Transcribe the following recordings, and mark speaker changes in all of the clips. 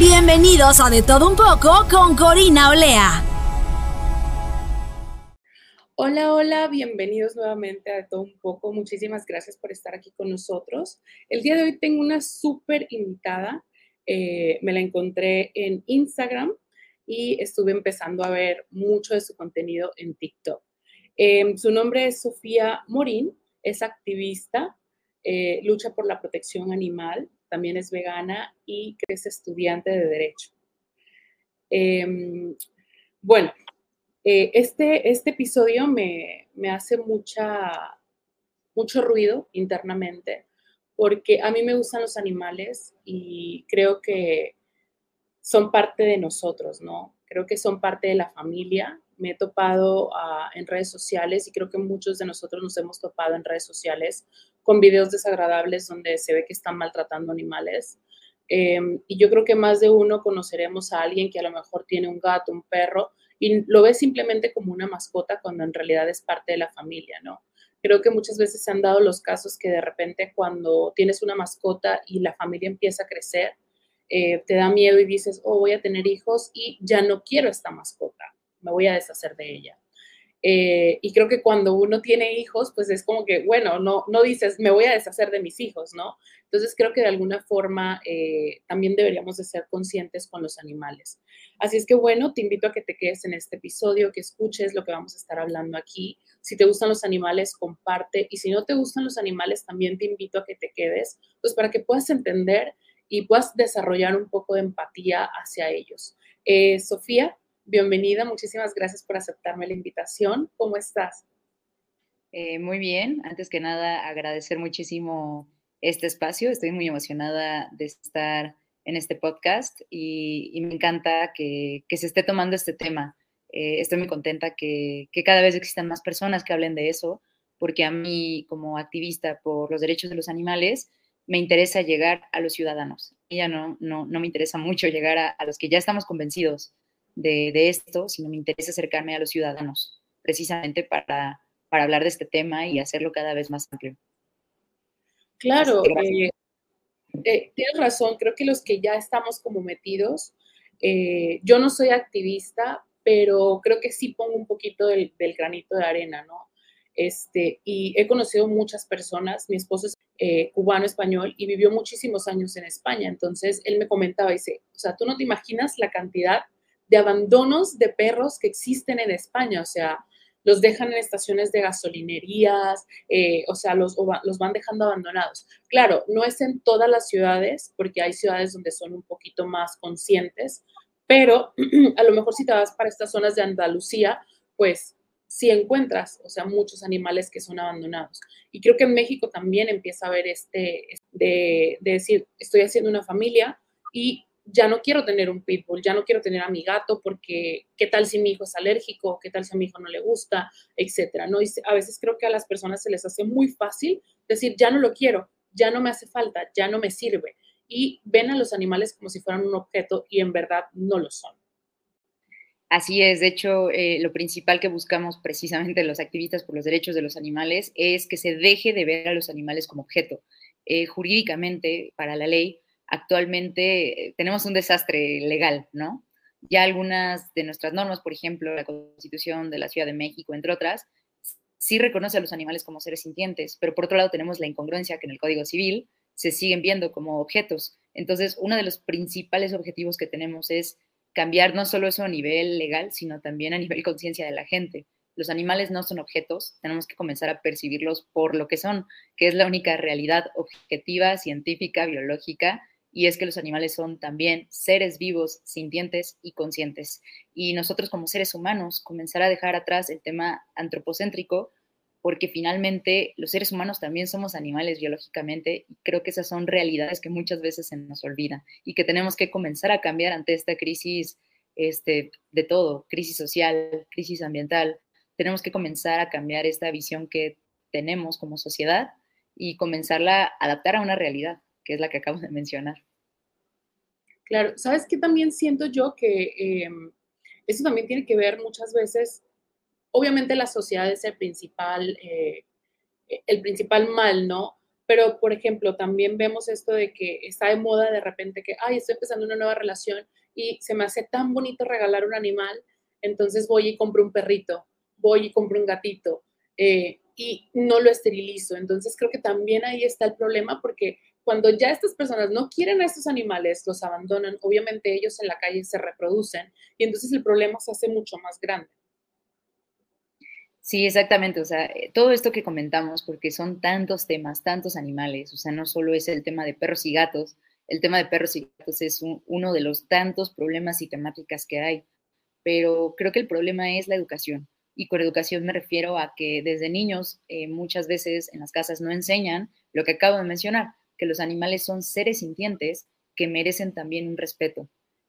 Speaker 1: Bienvenidos a De todo un poco con Corina Olea.
Speaker 2: Hola, hola, bienvenidos nuevamente a todo un poco. Muchísimas gracias por estar aquí con nosotros. El día de hoy tengo una súper invitada. Eh, me la encontré en Instagram y estuve empezando a ver mucho de su contenido en TikTok. Em, su nombre es Sofía Morín, es activista, eh, lucha por la protección animal, también es vegana y es estudiante de Derecho. Em, bueno, eh, este, este episodio me, hace mucha, mucho ruido internamente porque a mí me gustan los animales y creo que son parte de nosotros, ¿no? Creo que son parte de la familia. Me he topado ah, en redes sociales y creo que muchos de nosotros nos hemos topado en redes sociales con videos desagradables donde se ve que están maltratando animales. Em, y yo creo que más de uno conoceremos a alguien que a lo mejor tiene un gato, un perro, y lo ves simplemente como una mascota cuando en realidad es parte de la familia, ¿no? Creo que muchas veces se han dado los casos que de repente cuando tienes una mascota y la familia empieza a crecer, eh, te da miedo y dices, oh, voy a tener hijos y ya no quiero esta mascota, me voy a deshacer de ella. Eh, y creo que cuando uno tiene hijos, pues es como que, bueno, no, no dices, me voy a deshacer de mis hijos, ¿no? Entonces creo que de alguna forma eh, también deberíamos de ser conscientes con los animales. Así es que bueno, te invito a que te quedes en este episodio, que escuches lo que vamos a estar hablando aquí. Si te gustan los animales, comparte. Y si no te gustan los animales, también te invito a que te quedes, pues para que puedas entender y puedas desarrollar un poco de empatía hacia ellos. Eh, Sofía, bienvenida, muchísimas gracias por aceptarme la invitación. ¿Cómo estás?
Speaker 3: Eh, muy bien, antes que nada agradecer muchísimo este espacio, estoy muy emocionada de estar en este podcast y, me encanta que, se esté tomando este tema. Eh, estoy muy contenta que, cada vez existan más personas que hablen de eso, porque a mí como activista por los derechos de los animales, me interesa llegar a los ciudadanos. Ya no, no, no me interesa mucho llegar a los que ya estamos convencidos de, esto, sino me interesa acercarme a los ciudadanos, precisamente para, para hablar de este tema y hacerlo cada vez más amplio.
Speaker 2: Claro, eh, eh, tienes razón, creo que los que ya estamos como metidos, eh, yo no soy activista, pero creo que sí pongo un poquito del, granito de arena, ¿no? Este, y he conocido muchas personas, mi esposo es cubano español y vivió muchísimos años en España, entonces él me comentaba, dice, o sea, tú no te imaginas la cantidad de abandonos de perros que existen en España, o sea, los dejan en estaciones de gasolinerías, eh, o sea, los, los van dejando abandonados. Claro, no es en todas las ciudades, porque hay ciudades donde son un poquito más conscientes, pero a lo mejor si te vas para estas zonas de Andalucía, pues sí encuentras, o sea, muchos animales que son abandonados. Y creo que en México también empieza a haber este, de, de decir, estoy haciendo una familia y ya no quiero tener un pitbull, ya no quiero tener a mi gato porque qué tal si mi hijo es alérgico, qué tal si a mi hijo no le gusta, etcétera, ¿no? Y a veces creo que a las personas se les hace muy fácil decir, ya no lo quiero, ya no me hace falta, ya no me sirve. Y ven a los animales como si fueran un objeto y en verdad no lo son.
Speaker 3: Así es, de hecho, eh, lo principal que buscamos precisamente los activistas por los derechos de los animales es que se deje de ver a los animales como objeto. Eh, jurídicamente, para la ley, actualmente eh, tenemos un desastre legal, ¿no? Ya algunas de nuestras normas, por ejemplo, la Constitución de la Ciudad de México, entre otras, sí reconoce a los animales como seres sintientes, pero por otro lado tenemos la incongruencia que en el Código Civil se siguen viendo como objetos. Entonces, uno de los principales objetivos que tenemos es cambiar no solo eso a nivel legal, sino también a nivel conciencia de la gente. Los animales no son objetos, tenemos que comenzar a percibirlos por lo que son, que es la única realidad objetiva, científica, biológica y es que los animales son también seres vivos, sintientes y conscientes. Y nosotros como seres humanos comenzar a dejar atrás el tema antropocéntrico porque finalmente los seres humanos también somos animales biológicamente y creo que esas son realidades que muchas veces se nos olvidan y que tenemos que comenzar a cambiar ante esta crisis este, de todo, crisis social, crisis ambiental. Tenemos que comenzar a cambiar esta visión que tenemos como sociedad y comenzarla a adaptar a una realidad, que es la que acabo de mencionar.
Speaker 2: Claro, ¿sabes qué también siento yo que em, eso también tiene que ver muchas veces obviamente la sociedad es el principal, eh, el principal mal, ¿no? Pero, por ejemplo, también vemos esto de que está de moda de repente que, ay, estoy empezando una nueva relación y se me hace tan bonito regalar un animal, entonces voy y compro un perrito, voy y compro un gatito eh, y no lo esterilizo. Entonces creo que también ahí está el problema porque cuando ya estas personas no quieren a estos animales, los abandonan, obviamente ellos en la calle se reproducen y entonces el problema se hace mucho más grande.
Speaker 3: Sí, exactamente. O sea, eh, todo esto que comentamos, porque son tantos temas, tantos animales, o sea, no solo es el tema de perros y gatos, el tema de perros y gatos es uno de los tantos problemas y temáticas que hay, pero creo que el problema es la educación. Y con educación me refiero a que desde niños eh, muchas veces en las casas no enseñan lo que acabo de mencionar, que los animales son seres sintientes que merecen también un respeto.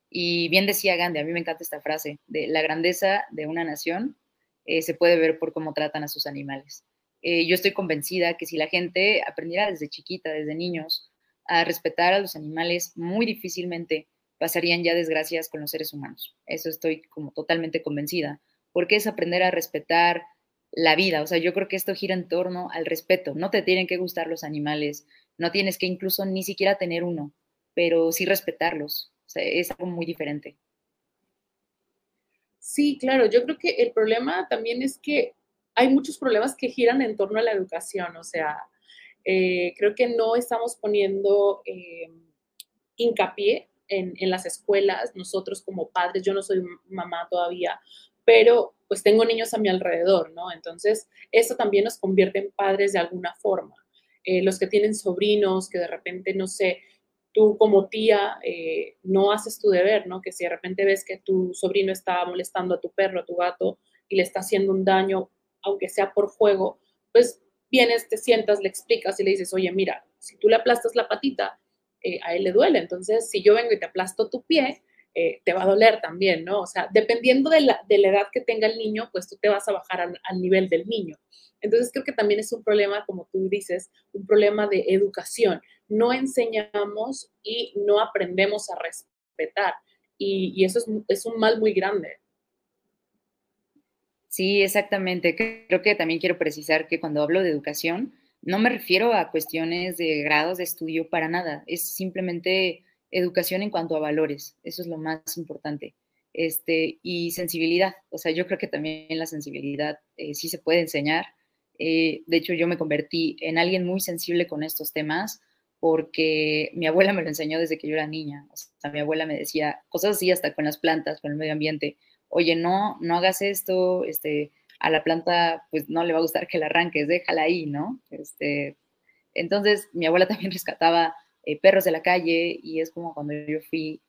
Speaker 3: Y bien decía Gandhi, a mí me encanta esta frase, de la grandeza de una nación eh, se puede ver por cómo tratan a sus animales. Eh, yo estoy convencida que si la gente aprendiera desde chiquita, desde niños, a respetar a los animales, muy difícilmente pasarían ya desgracias con los seres humanos. Eso estoy como totalmente convencida, porque es aprender a respetar la vida. O sea, yo creo que esto gira en torno al respeto. No te tienen que gustar los animales, no tienes que incluso ni siquiera tener uno, pero sí respetarlos. Es algo muy diferente.
Speaker 2: Sí, claro, yo creo que el problema también es que hay muchos problemas que giran en torno a la educación, o sea, eh, creo que no estamos poniendo eh, hincapié en, las escuelas, nosotros como padres, yo no soy mamá todavía, pero pues tengo niños a mi alrededor, ¿no? Entonces, eso también nos convierte en padres de alguna forma. Eh, los que tienen sobrinos, que de repente, no sé, tú como tía eh, no haces tu deber, ¿no? Que si de repente ves que tu sobrino está molestando a tu perro, a tu gato y le está haciendo un daño, aunque sea por juego, pues vienes, te sientas, le explicas y le dices, oye, mira, si tú le aplastas la patita, eh, a él le duele. Entonces, si yo vengo y te aplasto tu pie, eh, te va a doler también, ¿no? O sea, dependiendo de la, de la, edad que tenga el niño, pues tú te vas a bajar al nivel del niño. Entonces creo que también es un problema, como tú dices, un problema de educación. No enseñamos y no aprendemos a respetar. Y, eso es, un mal muy grande.
Speaker 3: Sí, exactamente. Creo que también quiero precisar que cuando hablo de educación, no me refiero a cuestiones de grados de estudio para nada. Es simplemente educación en cuanto a valores. Eso es lo más importante. Este, y sensibilidad. O sea, yo creo que también la sensibilidad eh, sí se puede enseñar eh, de hecho, yo me convertí en alguien muy sensible con estos temas porque mi abuela me lo enseñó desde que yo era niña. O sea, mi abuela me decía cosas así hasta con las plantas, con el medio ambiente. Oye, no, no hagas esto, este, a la planta pues no le va a gustar que la arranques, déjala ahí, ¿no? Este, entonces, mi abuela también rescataba eh, perros de la calle y es como cuando yo fui,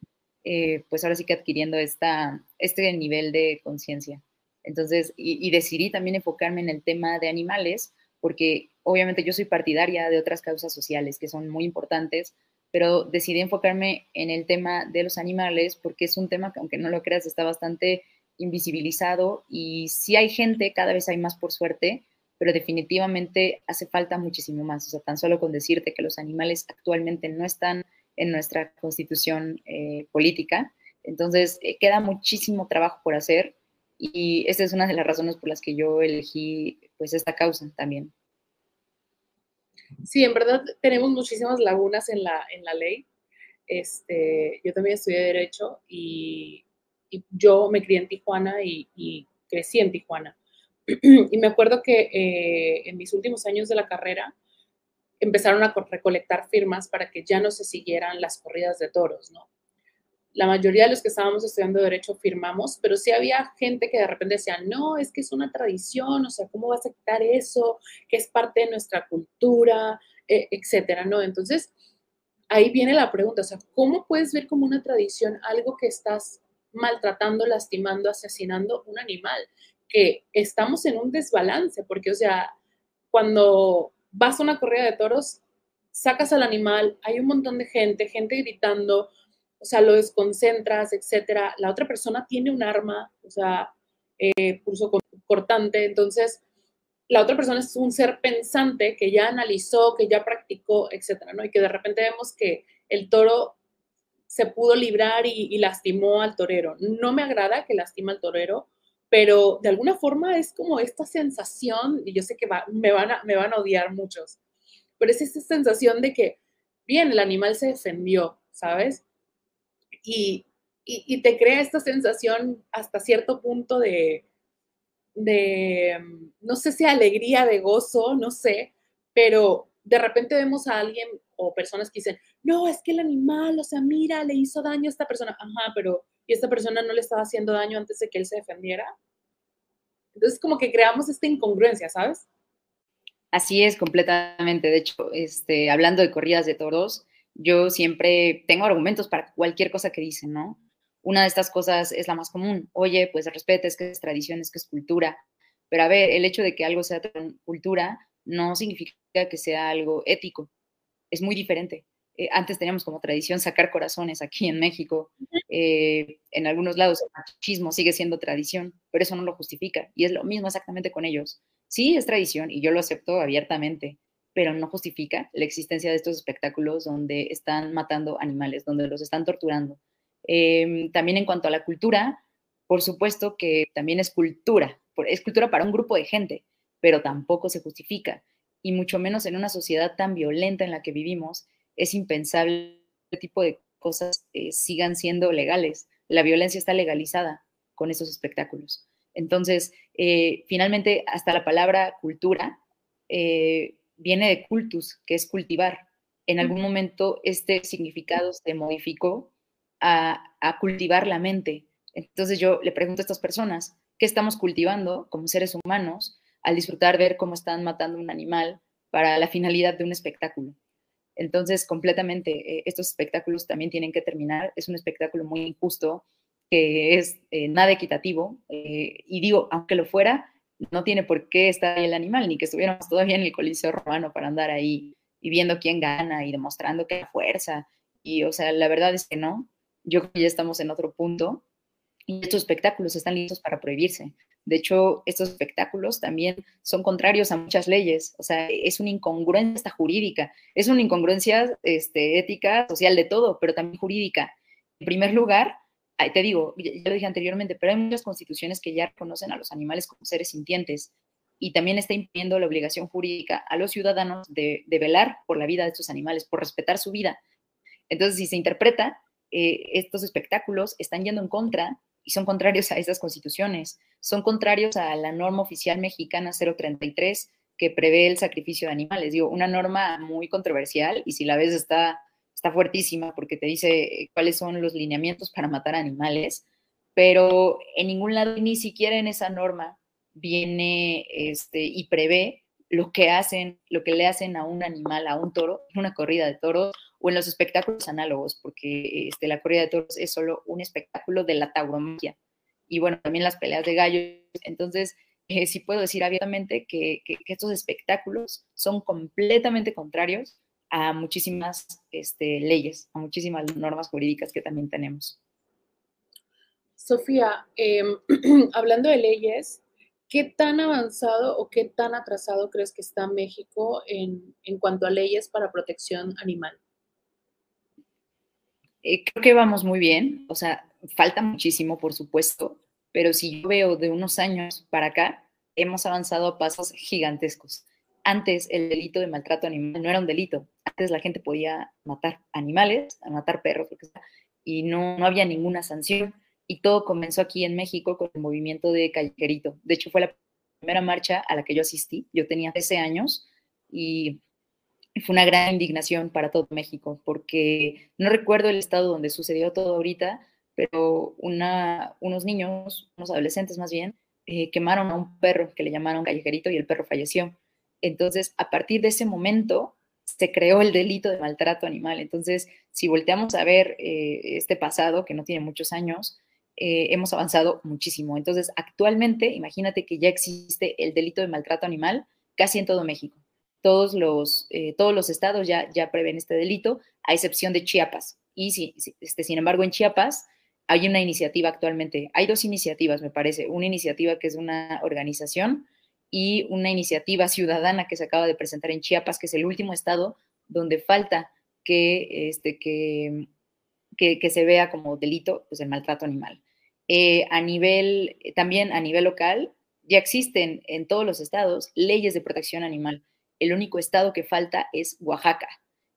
Speaker 3: eh, pues ahora sí que adquiriendo esta, este nivel de conciencia. Entonces, y, decidí también enfocarme en el tema de animales, porque obviamente yo soy partidaria de otras causas sociales que son muy importantes, pero decidí enfocarme en el tema de los animales porque es un tema que, aunque no lo creas, está bastante invisibilizado y sí hay gente, cada vez hay más por suerte, pero definitivamente hace falta muchísimo más. O sea, tan solo con decirte que los animales actualmente no están en nuestra constitución eh, política, entonces eh, queda muchísimo trabajo por hacer y esa es una de las razones por las que yo elegí pues esta causa también.
Speaker 2: Sí, en verdad tenemos muchísimas lagunas en la, en la ley. Este, yo también estudié Derecho y, yo me crié en Tijuana y, crecí en Tijuana. Y me acuerdo que eh, en mis últimos años de la carrera empezaron a recolectar firmas para que ya no se siguieran las corridas de toros, ¿no? la mayoría de los que estábamos estudiando derecho firmamos, pero sí había gente que de repente decía, no, es que es una tradición, o sea, ¿cómo vas a quitar eso? Que es parte de nuestra cultura, e, etcétera, ¿no? Entonces, ahí viene la pregunta, o sea, ¿cómo puedes ver como una tradición algo que estás maltratando, lastimando, asesinando un animal? Que estamos en un desbalance, porque, o sea, cuando vas a una corrida de toros, sacas al animal, hay un montón de gente, gente gritando, o sea, lo desconcentras, etcétera. La otra persona tiene un arma, o sea, eh, cortante, entonces la otra persona es un ser pensante que ya analizó, que ya practicó, etcétera, ¿no? Y que de repente vemos que el toro se pudo librar y, lastimó al torero. No me agrada que lastima al torero, pero de alguna forma es como esta sensación, y yo sé que me, van a, odiar muchos, pero es esta sensación de que, bien, el animal se defendió, ¿sabes? y, y, te crea esta sensación hasta cierto punto de, de, no sé si alegría, de gozo, no sé, pero de repente vemos a alguien o personas que dicen, no, es que el animal, o sea, mira, le hizo daño a esta persona, ajá, pero ¿y esta persona no le estaba haciendo daño antes de que él se defendiera? Entonces, como que creamos esta incongruencia, ¿sabes?
Speaker 3: Así es, completamente. De hecho, este, hablando de corridas de toros, yo siempre tengo argumentos para cualquier cosa que dicen, ¿no? Una de estas cosas es la más común. Oye, pues respeta, es que es tradición, es que es cultura. Pero a ver, el hecho de que algo sea cultura no significa que sea algo ético. Es muy diferente. Eh, antes teníamos como tradición sacar corazones aquí en México. Eh, en algunos lados el machismo sigue siendo tradición, pero eso no lo justifica. Y es lo mismo exactamente con ellos. Sí, es tradición y yo lo acepto abiertamente, pero no justifica la existencia de estos espectáculos donde están matando animales, donde los están torturando. Em, también en cuanto a la cultura, por supuesto que también es cultura, es cultura para un grupo de gente, pero tampoco se justifica. Y mucho menos en una sociedad tan violenta en la que vivimos, es impensable que este tipo de cosas eh, sigan siendo legales. La violencia está legalizada con esos espectáculos. Entonces, eh, finalmente, hasta la palabra cultura eh, viene de cultus, que es cultivar. En algún momento este significado se modificó a, cultivar la mente. Entonces yo le pregunto a estas personas, ¿qué estamos cultivando como seres humanos al disfrutar ver cómo están matando un animal para la finalidad de un espectáculo? Entonces, completamente, eh, estos espectáculos también tienen que terminar. Es un espectáculo muy injusto, que es eh, nada equitativo. Eh, y digo, aunque lo fuera, no tiene por qué estar ahí el animal, ni que estuviéramos todavía en el Coliseo Romano para andar ahí y viendo quién gana y demostrando que hay fuerza. Y, o sea, la verdad es que no. Yo creo que ya estamos en otro punto y estos espectáculos están listos para prohibirse. De hecho, estos espectáculos también son contrarios a muchas leyes. O sea, es una incongruencia jurídica, es una incongruencia este, ética, social, de todo, pero también jurídica. En primer lugar, te digo, ya lo dije anteriormente, pero hay muchas constituciones que ya reconocen a los animales como seres sintientes y también está imponiendo la obligación jurídica a los ciudadanos de, velar por la vida de estos animales, por respetar su vida. Entonces, si se interpreta, eh, estos espectáculos están yendo en contra y son contrarios a esas constituciones, son contrarios a la norma oficial mexicana 033 que prevé el sacrificio de animales. Digo, una norma muy controversial y si la ves está está fuertísima porque te dice eh, cuáles son los lineamientos para matar animales, pero en ningún lado, ni siquiera en esa norma, viene este, y prevé lo que hacen, lo que le hacen a un animal, a un toro, en una corrida de toros o en los espectáculos análogos, porque este, la corrida de toros es solo un espectáculo de la tauromaquia. Y bueno, también las peleas de gallos. Entonces, eh, sí puedo decir abiertamente que, estos espectáculos son completamente contrarios a muchísimas este, leyes, a muchísimas normas jurídicas que también tenemos.
Speaker 2: Sofía, em, hablando de leyes, ¿qué tan avanzado o qué tan atrasado crees que está México en, cuanto a leyes para protección animal?
Speaker 3: Eh, creo que vamos muy bien, o sea, falta muchísimo, por supuesto, pero si yo veo de unos años para acá, hemos avanzado a pasos gigantescos antes el delito de maltrato animal no era un delito. Antes la gente podía matar animales, matar perros, lo que sea, y no, no había ninguna sanción. Y todo comenzó aquí en México con el movimiento de callejerito. De hecho, fue la primera marcha a la que yo asistí. Yo tenía 13 años y fue una gran indignación para todo México, porque no recuerdo el estado donde sucedió todo ahorita, pero una, unos niños, unos adolescentes más bien, eh, quemaron a un perro que le llamaron callejerito y el perro falleció. Entonces, a partir de ese momento, se creó el delito de maltrato animal. Entonces, si volteamos a ver eh, este pasado, que no tiene muchos años, eh, hemos avanzado muchísimo. Entonces, actualmente, imagínate que ya existe el delito de maltrato animal casi en todo México. Todos los, eh, todos los estados ya, prevén este delito, a excepción de Chiapas. Y si, este, sin embargo, en Chiapas hay una iniciativa actualmente, hay dos iniciativas, me parece, una iniciativa que es una organización y una iniciativa ciudadana que se acaba de presentar en Chiapas, que es el último estado donde falta que, este, se vea como delito pues, el maltrato animal. Eh, a nivel, también a nivel local, ya existen en todos los estados leyes de protección animal. El único estado que falta es Oaxaca,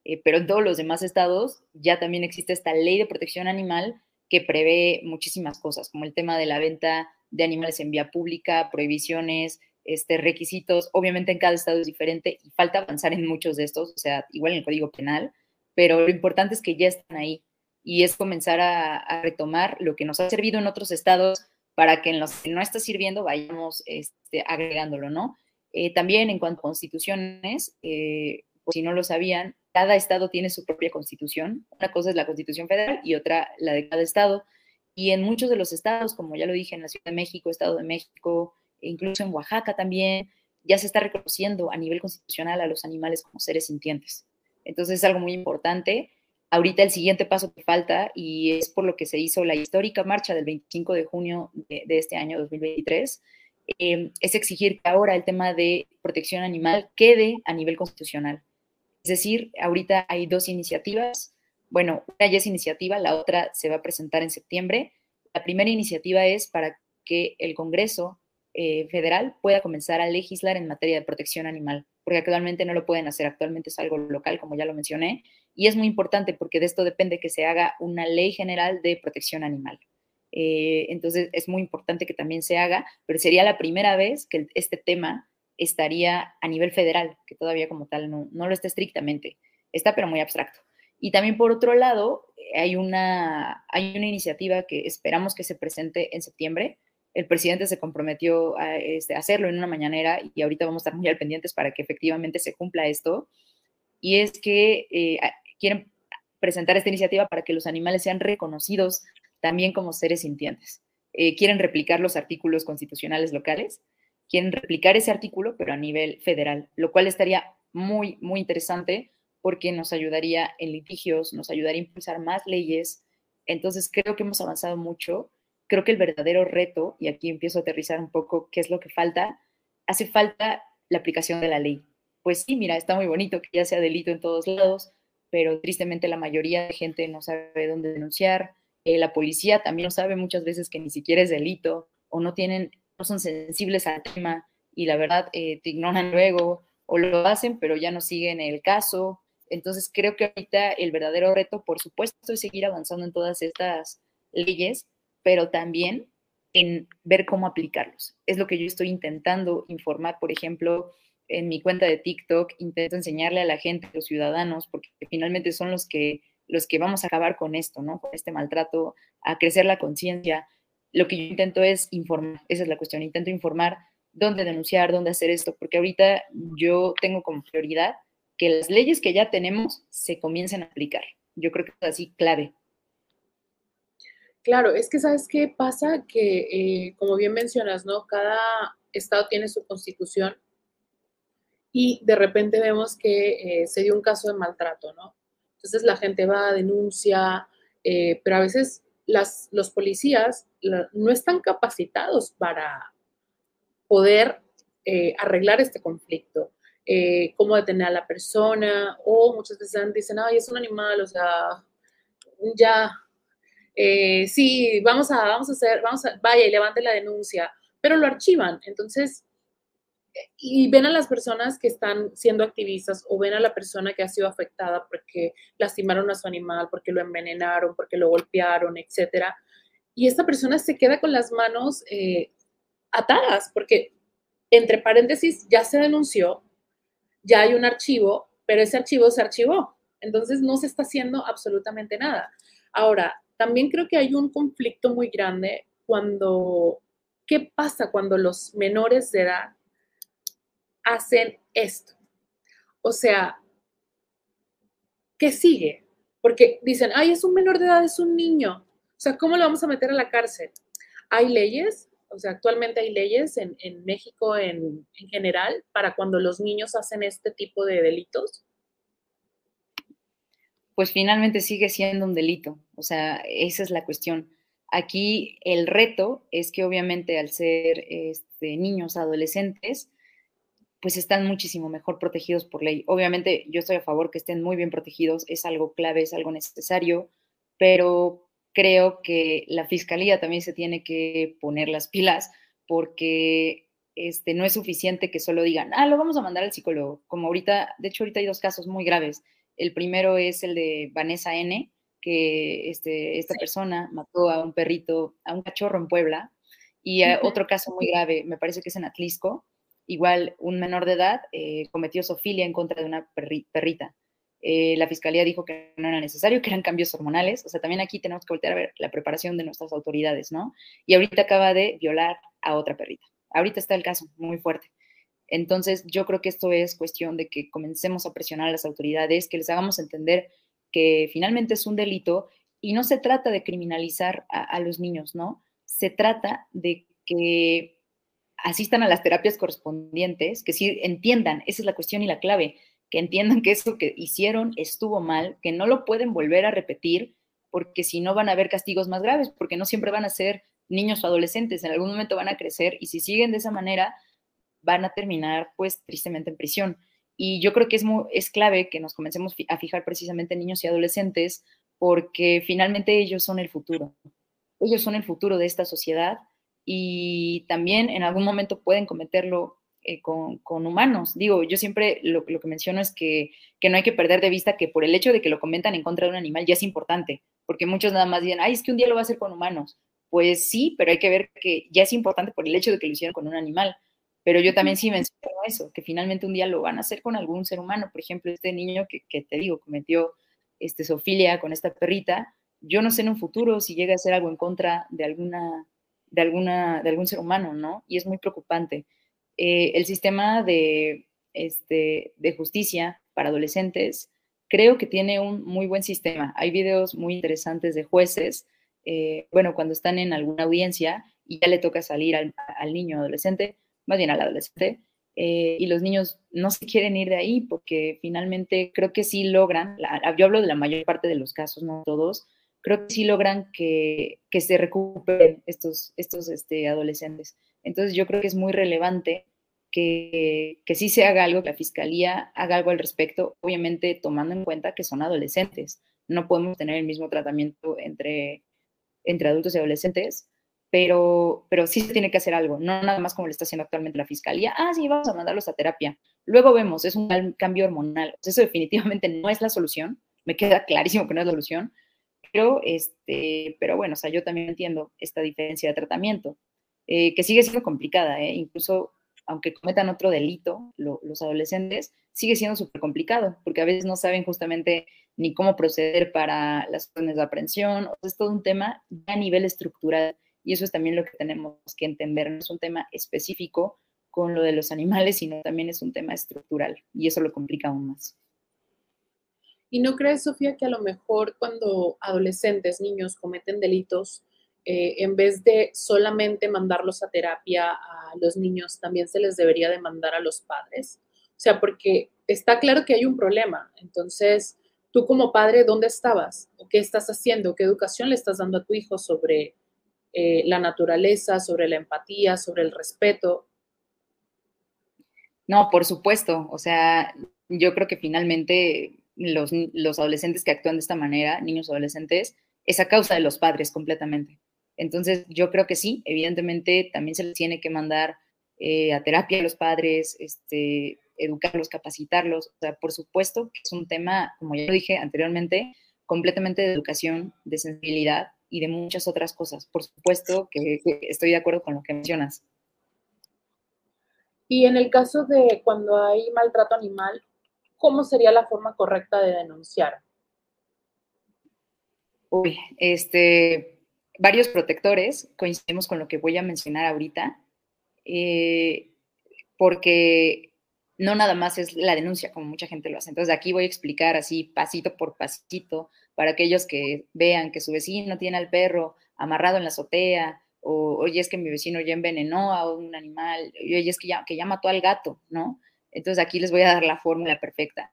Speaker 3: eh, pero en todos los demás estados ya también existe esta ley de protección animal que prevé muchísimas cosas, como el tema de la venta de animales en vía pública, prohibiciones, este, requisitos. Obviamente en cada estado es diferente y falta avanzar en muchos de estos, o sea, igual en el Código Penal, pero lo importante es que ya están ahí y es comenzar a, retomar lo que nos ha servido en otros estados para que en los que no está sirviendo vayamos este, agregándolo, ¿no? Eh, también en cuanto a constituciones, eh, si no lo sabían, cada estado tiene su propia constitución. Una cosa es la constitución federal y otra la de cada estado. Y en muchos de los estados, como ya lo dije, en la Ciudad de México, Estado de México, e incluso en Oaxaca también, ya se está reconociendo a nivel constitucional a los animales como seres sintientes. Entonces es algo muy importante. Ahorita el siguiente paso que falta, y es por lo que se hizo la histórica marcha del 25 de junio de, este año 2023, eh, es exigir que ahora el tema de protección animal quede a nivel constitucional. Es decir, ahorita hay dos iniciativas. Bueno, una ya es iniciativa, la otra se va a presentar en septiembre. La primera iniciativa es para que el Congreso eh, federal pueda comenzar a legislar en materia de protección animal, porque actualmente no lo pueden hacer, actualmente es algo local, como ya lo mencioné, y es muy importante porque de esto depende que se haga una ley general de protección animal. Eh, entonces es muy importante que también se haga, pero sería la primera vez que este tema estaría a nivel federal, que todavía como tal no, no lo está estrictamente, está pero muy abstracto. Y también por otro lado, hay una, hay una iniciativa que esperamos que se presente en septiembre, el presidente se comprometió a este, hacerlo en una mañanera y ahorita vamos a estar muy al pendientes para que efectivamente se cumpla esto. Y es que eh, quieren presentar esta iniciativa para que los animales sean reconocidos también como seres sintientes. Eh, quieren replicar los artículos constitucionales locales, quieren replicar ese artículo, pero a nivel federal, lo cual estaría muy, muy interesante porque nos ayudaría en litigios, nos ayudaría a impulsar más leyes. Entonces creo que hemos avanzado mucho creo que el verdadero reto, y aquí empiezo a aterrizar un poco qué es lo que falta, hace falta la aplicación de la ley. Pues sí, mira, está muy bonito que ya sea delito en todos lados, pero tristemente la mayoría de gente no sabe dónde denunciar. Eh, la policía también sabe muchas veces que ni siquiera es delito o no tienen, no son sensibles al tema y la verdad eh, te ignoran luego o lo hacen, pero ya no siguen el caso. Entonces creo que ahorita el verdadero reto, por supuesto, es seguir avanzando en todas estas leyes, pero también en ver cómo aplicarlos. Es lo que yo estoy intentando informar, por ejemplo, en mi cuenta de TikTok, intento enseñarle a la gente, a los ciudadanos, porque finalmente son los que, los que vamos a acabar con esto, ¿no? Con este maltrato, a crecer la conciencia. Lo que yo intento es informar, esa es la cuestión, intento informar dónde denunciar, dónde hacer esto, porque ahorita yo tengo como prioridad que las leyes que ya tenemos se comiencen a aplicar. Yo creo que es así clave.
Speaker 2: Claro, es que sabes qué pasa, que eh, como bien mencionas, ¿no? Cada estado tiene su constitución y de repente vemos que eh, se dio un caso de maltrato, ¿no? Entonces la gente va, denuncia, eh, pero a veces las, los policías no están capacitados para poder arreglar este conflicto. cómo detener a la persona, o muchas veces dicen, ay, es un animal, o sea, ya eh, sí, vamos a, vamos a hacer, vamos a, vaya y levante la denuncia, pero lo archivan. Entonces, y ven a las personas que están siendo activistas o ven a la persona que ha sido afectada porque lastimaron a su animal, porque lo envenenaron, porque lo golpearon, etcétera. Y esta persona se queda con las manos eh, atadas porque, entre paréntesis, ya se denunció, ya hay un archivo, pero ese archivo se archivó. Entonces no se está haciendo absolutamente nada. Ahora, también creo que hay un conflicto muy grande cuando, ¿qué pasa cuando los menores de edad hacen esto? O sea, ¿qué sigue? Porque dicen, ay, es un menor de edad, es un niño. O sea, ¿cómo lo vamos a meter a la cárcel? Hay leyes, O sea, actualmente hay leyes en, México en, en, general para cuando los niños hacen este tipo de delitos.
Speaker 3: Pues finalmente sigue siendo un delito. O sea, esa es la cuestión. Aquí el reto es que obviamente al ser este, niños, adolescentes, pues están muchísimo mejor protegidos por ley. Obviamente yo estoy a favor que estén muy bien protegidos, es algo clave, es algo necesario, pero creo que la fiscalía también se tiene que poner las pilas porque este, no es suficiente que solo digan, ah, lo vamos a mandar al psicólogo. Como ahorita, de hecho ahorita hay dos casos muy graves. El primero es el de Vanessa N., que este, esta persona mató a un perrito, a un cachorro en Puebla, y otro caso muy grave, me parece que es en Atlisco, igual un menor de edad eh, cometió sofilia en contra de una perrita. Eh, la fiscalía dijo que no era necesario, que eran cambios hormonales. O sea, también aquí tenemos que voltear a ver la preparación de nuestras autoridades, ¿no? Y ahorita acaba de violar a otra perrita. Ahorita está el caso muy fuerte. Entonces, yo creo que esto es cuestión de que comencemos a presionar a las autoridades, que les hagamos entender que finalmente es un delito y no se trata de criminalizar a, los niños, ¿no? Se trata de que asistan a las terapias correspondientes, que sí entiendan, esa es la cuestión y la clave, que entiendan que eso que hicieron estuvo mal, que no lo pueden volver a repetir, porque si no van a haber castigos más graves, porque no siempre van a ser niños o adolescentes, en algún momento van a crecer y si siguen de esa manera, van a terminar pues tristemente en prisión. Y yo creo que es, es clave que nos comencemos a fijar precisamente en niños y adolescentes porque finalmente ellos son el futuro. Ellos son el futuro de esta sociedad y también en algún momento pueden cometerlo eh, con, humanos. Digo, yo siempre lo, que menciono es que, que, no hay que perder de vista que por el hecho de que lo comentan en contra de un animal ya es importante, porque muchos nada más dicen, ay, es que un día lo va a hacer con humanos. Pues sí, pero hay que ver que ya es importante por el hecho de que lo hicieron con un animal. Pero yo también sí menciono eso, que finalmente un día lo van a hacer con algún ser humano. Por ejemplo, este niño que, te digo, cometió este, sofilia con esta perrita, yo no sé en un futuro si llega a hacer algo en contra de alguna, de alguna, de algún ser humano, ¿no? Y es muy preocupante. Eh, el sistema de, este, de justicia para adolescentes creo que tiene un muy buen sistema. Hay videos muy interesantes de jueces, eh, bueno, cuando están en alguna audiencia y ya le toca salir al, al niño adolescente, más bien al adolescente, eh, y los niños no se quieren ir de ahí porque finalmente creo que sí logran, yo hablo de la mayor parte de los casos, no todos, creo que sí logran que, que se recuperen estos, estos este, adolescentes. Entonces yo creo que es muy relevante que, que sí se haga algo, que la fiscalía haga algo al respecto, obviamente tomando en cuenta que son adolescentes. No podemos tener el mismo tratamiento entre, entre adultos y adolescentes, pero, pero sí se tiene que hacer algo, no nada más como lo está haciendo actualmente la fiscalía. Ah, sí, vamos a mandarlos a terapia. Luego vemos, es un cambio hormonal. Eso definitivamente no es la solución. Me queda clarísimo que no es la solución. Pero, este, pero bueno, o sea, yo también entiendo esta diferencia de tratamiento, eh, que sigue siendo complicada, ¿eh? incluso aunque cometan otro delito, los adolescentes, sigue siendo súper complicado, porque a veces no saben justamente ni cómo proceder para las órdenes de aprehensión. O es todo un tema a nivel estructural y eso es también lo que tenemos que entender. No es un tema específico con lo de los animales, sino también es un tema estructural y eso lo complica aún más.
Speaker 2: ¿Y no crees, Sofía, que a lo mejor cuando adolescentes, niños cometen delitos, eh, en vez de solamente mandarlos a terapia a los niños, también se les debería demandar a los padres? O sea, porque está claro que hay un problema. Entonces, tú como padre, ¿dónde estabas? ¿O qué estás haciendo? ¿Qué educación le estás dando a tu hijo sobre eh, la naturaleza, sobre la empatía, sobre el respeto.
Speaker 3: No, por supuesto. O sea, yo creo que finalmente los, los adolescentes que actúan de esta manera, niños adolescentes, es a causa de los padres completamente. Entonces, yo creo que sí, evidentemente también se les tiene que mandar eh, a terapia a los padres, este, educarlos, capacitarlos. O sea, por supuesto que es un tema, como ya lo dije anteriormente, completamente de educación, de sensibilidad y de muchas otras cosas. Por supuesto que, estoy de acuerdo con lo que mencionas.
Speaker 2: Y en el caso de cuando hay maltrato animal, ¿cómo sería la forma correcta de denunciar?
Speaker 3: Uy, este, varios protectores, coincidimos con lo que voy a mencionar ahorita, eh, porque no nada más es la denuncia, como mucha gente lo hace. Entonces, aquí voy a explicar así, pasito por pasito, para aquellos que vean que su vecino tiene al perro amarrado en la azotea o oye, es que mi vecino ya envenenó a un animal, oye, es que ya, que ya mató al gato, ¿no? Entonces aquí les voy a dar la fórmula perfecta.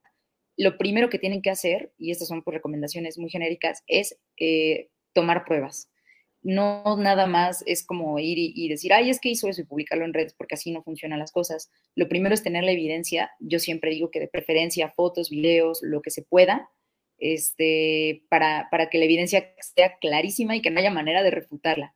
Speaker 3: Lo primero que tienen que hacer, y estas son pues, recomendaciones muy genéricas, es eh, tomar pruebas. No nada más es como ir y, decir, ay, es que hizo eso y publicarlo en redes, porque así no funcionan las cosas. Lo primero es tener la evidencia. Yo siempre digo que de preferencia fotos, videos, lo que se pueda, este, para, para que la evidencia sea clarísima y que no haya manera de refutarla.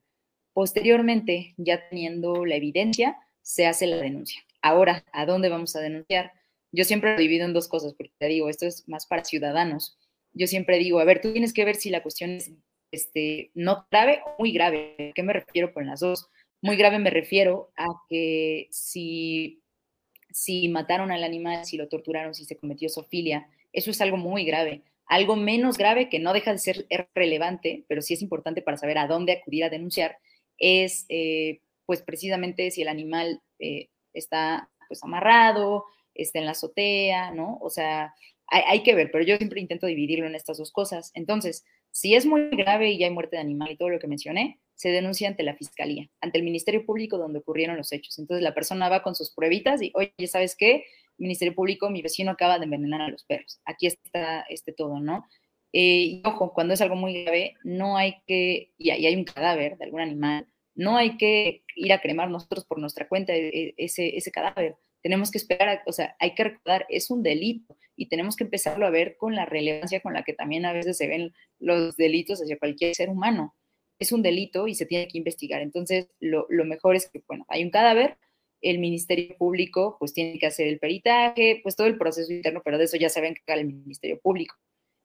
Speaker 3: Posteriormente, ya teniendo la evidencia, se hace la denuncia. Ahora, ¿a dónde vamos a denunciar? Yo siempre lo divido en dos cosas, porque te digo, esto es más para ciudadanos. Yo siempre digo, a ver, tú tienes que ver si la cuestión es este, no grave o muy grave. ¿A qué me refiero con las dos? Muy grave me refiero a que si, si mataron al animal, si lo torturaron, si se cometió sofilia, eso es algo muy grave. Algo menos grave, que no deja de ser relevante, pero sí es importante para saber a dónde acudir a denunciar, es eh, pues precisamente si el animal eh, está pues amarrado, está en la azotea, ¿no? O sea, hay, que ver, pero yo siempre intento dividirlo en estas dos cosas. Entonces, si es muy grave y ya hay muerte de animal y todo lo que mencioné, se denuncia ante la fiscalía, ante el Ministerio Público donde ocurrieron los hechos. Entonces la persona va con sus pruebitas y, oye, ¿sabes qué? Ministerio Público, mi vecino acaba de envenenar a los perros. Aquí está este todo, ¿no? Eh, y ojo, cuando es algo muy grave, no hay que, y hay un cadáver de algún animal, no hay que ir a cremar nosotros por nuestra cuenta e, e, ese, ese cadáver. Tenemos que esperar, o sea, hay que recordar, es un delito y tenemos que empezarlo a ver con la relevancia con la que también a veces se ven los delitos hacia cualquier ser humano. Es un delito y se tiene que investigar. Entonces, lo, lo mejor es que, bueno, hay un cadáver, el Ministerio Público pues tiene que hacer el peritaje, pues todo el proceso interno, pero de eso ya saben que el Ministerio Público.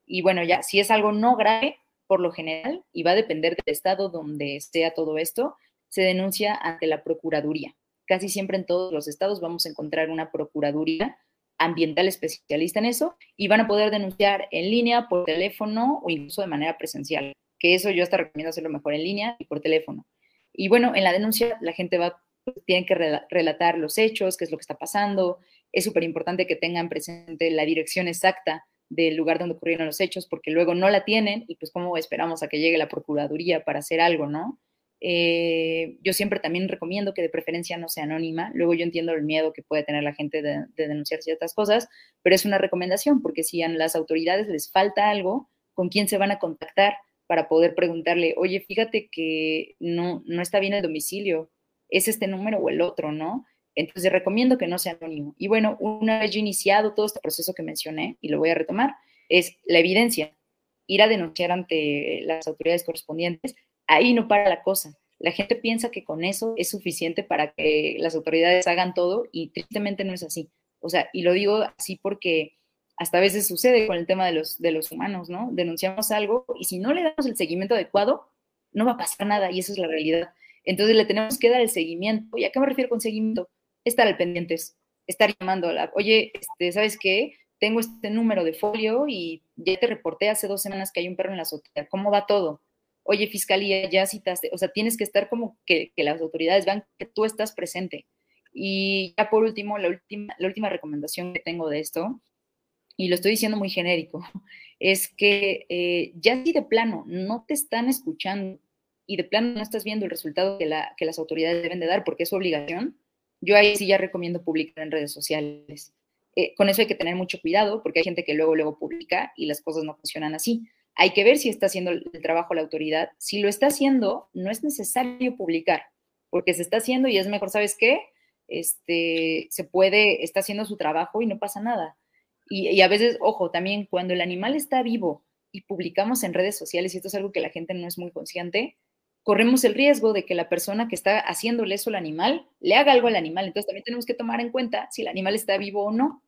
Speaker 3: Y bueno, ya, si es algo no grave, por lo general, y va a depender del estado donde sea todo esto, se denuncia ante la Procuraduría. Casi siempre en todos los estados vamos a encontrar una Procuraduría ambiental especialista en eso y van a poder denunciar en línea, por teléfono o incluso de manera presencial, que eso yo hasta recomiendo hacerlo mejor en línea y por teléfono. Y bueno, en la denuncia la gente va, tiene que relatar los hechos, qué es lo que está pasando. Es súper importante que tengan presente la dirección exacta del lugar donde ocurrieron los hechos, porque luego no la tienen y pues cómo esperamos a que llegue la Procuraduría para hacer algo, ¿no? Eh, yo siempre también recomiendo que de preferencia no sea anónima. Luego yo entiendo el miedo que puede tener la gente de, denunciar ciertas cosas, pero es una recomendación porque si a las autoridades les falta algo, ¿con quién se van a contactar para poder preguntarle, oye, fíjate que no, no está bien el domicilio, es este número o el otro, ¿no? Entonces recomiendo que no sea anónimo. Y bueno, una vez yo iniciado todo este proceso que mencioné, y lo voy a retomar, es la evidencia, ir a denunciar ante las autoridades correspondientes ahí no para la cosa. La gente piensa que con eso es suficiente para que las autoridades hagan todo y tristemente no es así. O sea, y lo digo así porque hasta a veces sucede con el tema de los, de los humanos, ¿no? Denunciamos algo y si no le damos el seguimiento adecuado, no va a pasar nada y esa es la realidad. Entonces le tenemos que dar el seguimiento. ¿Y a qué me refiero con seguimiento? Estar al pendientes, estar llamando a la, oye, este, ¿sabes qué? Tengo este número de folio y ya te reporté hace dos semanas que hay un perro en la azotea. ¿Cómo va todo? oye, fiscalía, ya citaste, o sea, tienes que estar como que, las autoridades vean que tú estás presente. Y ya por último, la última, la última recomendación que tengo de esto, y lo estoy diciendo muy genérico, es que eh, ya si de plano no te están escuchando y de plano no estás viendo el resultado que, la, que las autoridades deben de dar porque es su obligación, yo ahí sí ya recomiendo publicar en redes sociales. Eh, con eso hay que tener mucho cuidado porque hay gente que luego, luego publica y las cosas no funcionan así. Hay que ver si está haciendo el trabajo la autoridad. Si lo está haciendo, no es necesario publicar, porque se está haciendo y es mejor, ¿sabes qué? Este, se puede, está haciendo su trabajo y no pasa nada. Y, a veces, ojo, también cuando el animal está vivo y publicamos en redes sociales, y esto es algo que la gente no es muy consciente, corremos el riesgo de que la persona que está haciéndole eso al animal le haga algo al animal. Entonces también tenemos que tomar en cuenta si el animal está vivo o no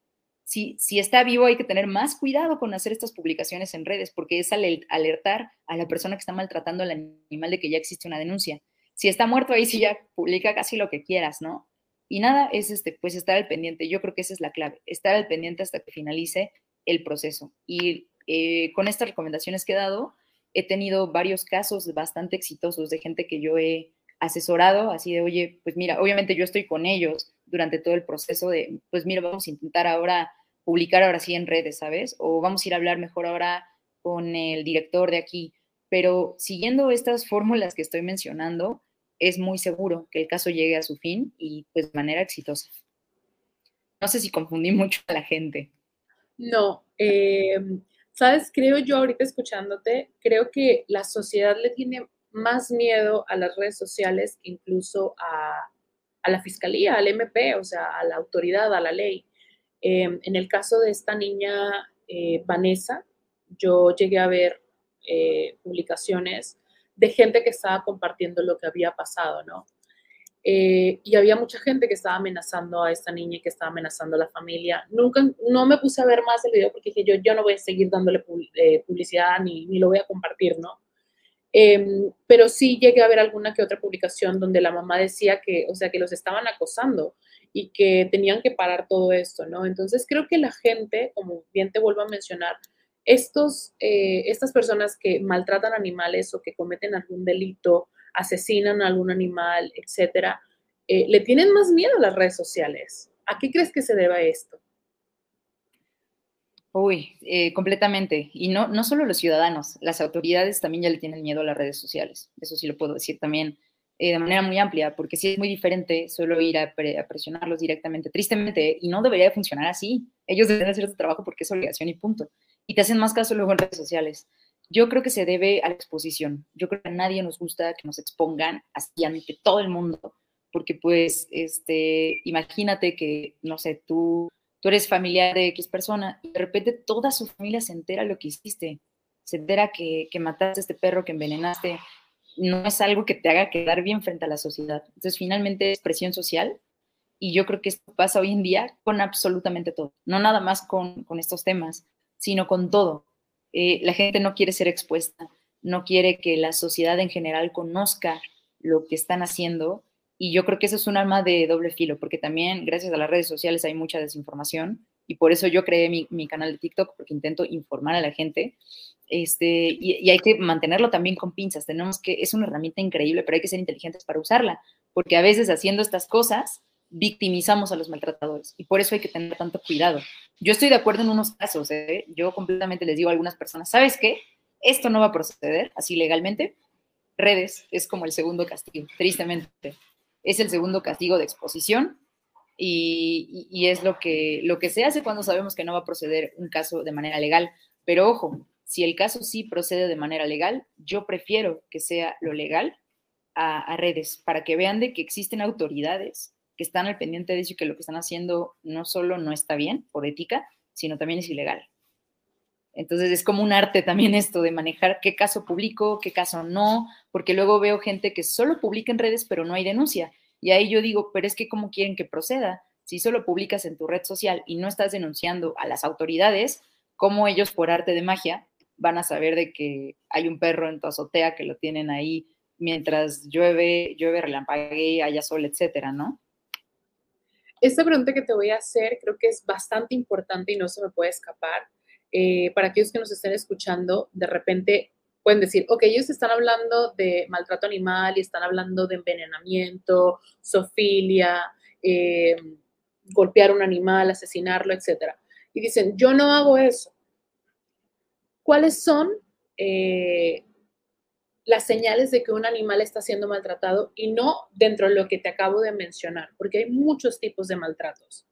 Speaker 3: si, si está vivo hay que tener más cuidado con hacer estas publicaciones en redes, porque es alertar a la persona que está maltratando al animal de que ya existe una denuncia. Si está muerto, ahí sí ya publica casi lo que quieras, ¿no? Y nada, es este, pues estar al pendiente. Yo creo que esa es la clave, estar al pendiente hasta que finalice el proceso. Y eh, con estas recomendaciones que he dado, he tenido varios casos bastante exitosos de gente que yo he asesorado, así de, oye, pues mira, obviamente yo estoy con ellos, durante todo el proceso de, pues mira, vamos a intentar ahora publicar ahora sí en redes, ¿sabes? O vamos a ir a hablar mejor ahora con el director de aquí. Pero siguiendo estas fórmulas que estoy mencionando, es muy seguro que el caso llegue a su fin y pues de manera exitosa. No sé si confundí mucho a la gente.
Speaker 2: No, eh, sabes, creo yo ahorita escuchándote, creo que la sociedad le tiene más miedo a las redes sociales que incluso a, la fiscalía, al MP, o sea, a la autoridad, a la ley. Em, en el caso de esta niña eh, Vanessa, yo llegué a ver eh, publicaciones de gente que estaba compartiendo lo que había pasado, ¿no? Eh, y había mucha gente que estaba amenazando a esta niña y que estaba amenazando a la familia. Nunca, no me puse a ver más el video porque dije, yo, yo no voy a seguir dándole publicidad ni, ni, lo voy a compartir, ¿no? Em, pero sí llegué a ver alguna que otra publicación donde la mamá decía que, o sea, que los estaban acosando y que tenían que parar todo esto, ¿no? Entonces creo que la gente, como bien te vuelvo a mencionar, estos, eh, estas personas que maltratan animales o que cometen algún delito, asesinan a algún animal, etcétera, eh, le tienen más miedo a las redes sociales. ¿A qué crees que se deba esto?
Speaker 3: Uy, eh, completamente. Y no, no solo los ciudadanos, las autoridades también ya le tienen miedo a las redes sociales. Eso sí lo puedo decir también eh, de manera muy amplia, porque sí es muy diferente solo ir a, presionarlos directamente, tristemente, y no debería funcionar así. Ellos deben hacer su trabajo porque es obligación y punto. Y te hacen más caso luego en redes sociales. Yo creo que se debe a la exposición. Yo creo que a nadie nos gusta que nos expongan así ante todo el mundo, porque pues, este, imagínate que, no sé, tú tú eres familiar de X persona y de repente toda su familia se entera lo que hiciste, se entera que, que mataste a este perro, que envenenaste, no es algo que te haga quedar bien frente a la sociedad. Entonces, finalmente es presión social y yo creo que esto pasa hoy en día con absolutamente todo, no nada más con, con estos temas, sino con todo. Eh, la gente no quiere ser expuesta, no quiere que la sociedad en general conozca lo que están haciendo y yo creo que eso es un arma de doble filo, porque también gracias a las redes sociales hay mucha desinformación y por eso yo creé mi, canal de TikTok, porque intento informar a la gente. Este, y, hay que mantenerlo también con pinzas. Tenemos que, es una herramienta increíble, pero hay que ser inteligentes para usarla, porque a veces haciendo estas cosas victimizamos a los maltratadores y por eso hay que tener tanto cuidado. Yo estoy de acuerdo en unos casos, ¿eh? yo completamente les digo a algunas personas, ¿sabes qué? Esto no va a proceder así legalmente. Redes es como el segundo castigo, tristemente es el segundo castigo de exposición y, es lo que, lo que se hace cuando sabemos que no va a proceder un caso de manera legal. Pero ojo, si el caso sí procede de manera legal, yo prefiero que sea lo legal a, redes, para que vean de que existen autoridades que están al pendiente de eso y que lo que están haciendo no solo no está bien por ética, sino también es ilegal. Entonces es como un arte también esto de manejar qué caso publico, qué caso no, porque luego veo gente que solo publica en redes pero no hay denuncia. Y ahí yo digo, pero es que ¿cómo quieren que proceda? Si solo publicas en tu red social y no estás denunciando a las autoridades, ¿cómo ellos por arte de magia van a saber de que hay un perro en tu azotea que lo tienen ahí mientras llueve, llueve, relampague, haya sol, etcétera, ¿no?
Speaker 2: Esta pregunta que te voy a hacer creo que es bastante importante y no se me puede escapar eh, para aquellos que nos estén escuchando, de repente pueden decir, ok, ellos están hablando de maltrato animal y están hablando de envenenamiento, sofilia, eh, golpear un animal, asesinarlo, etc. Y dicen, yo no hago eso. ¿Cuáles son eh, las señales de que un animal está siendo maltratado y no dentro de lo que te acabo de mencionar? Porque hay muchos tipos de maltratos.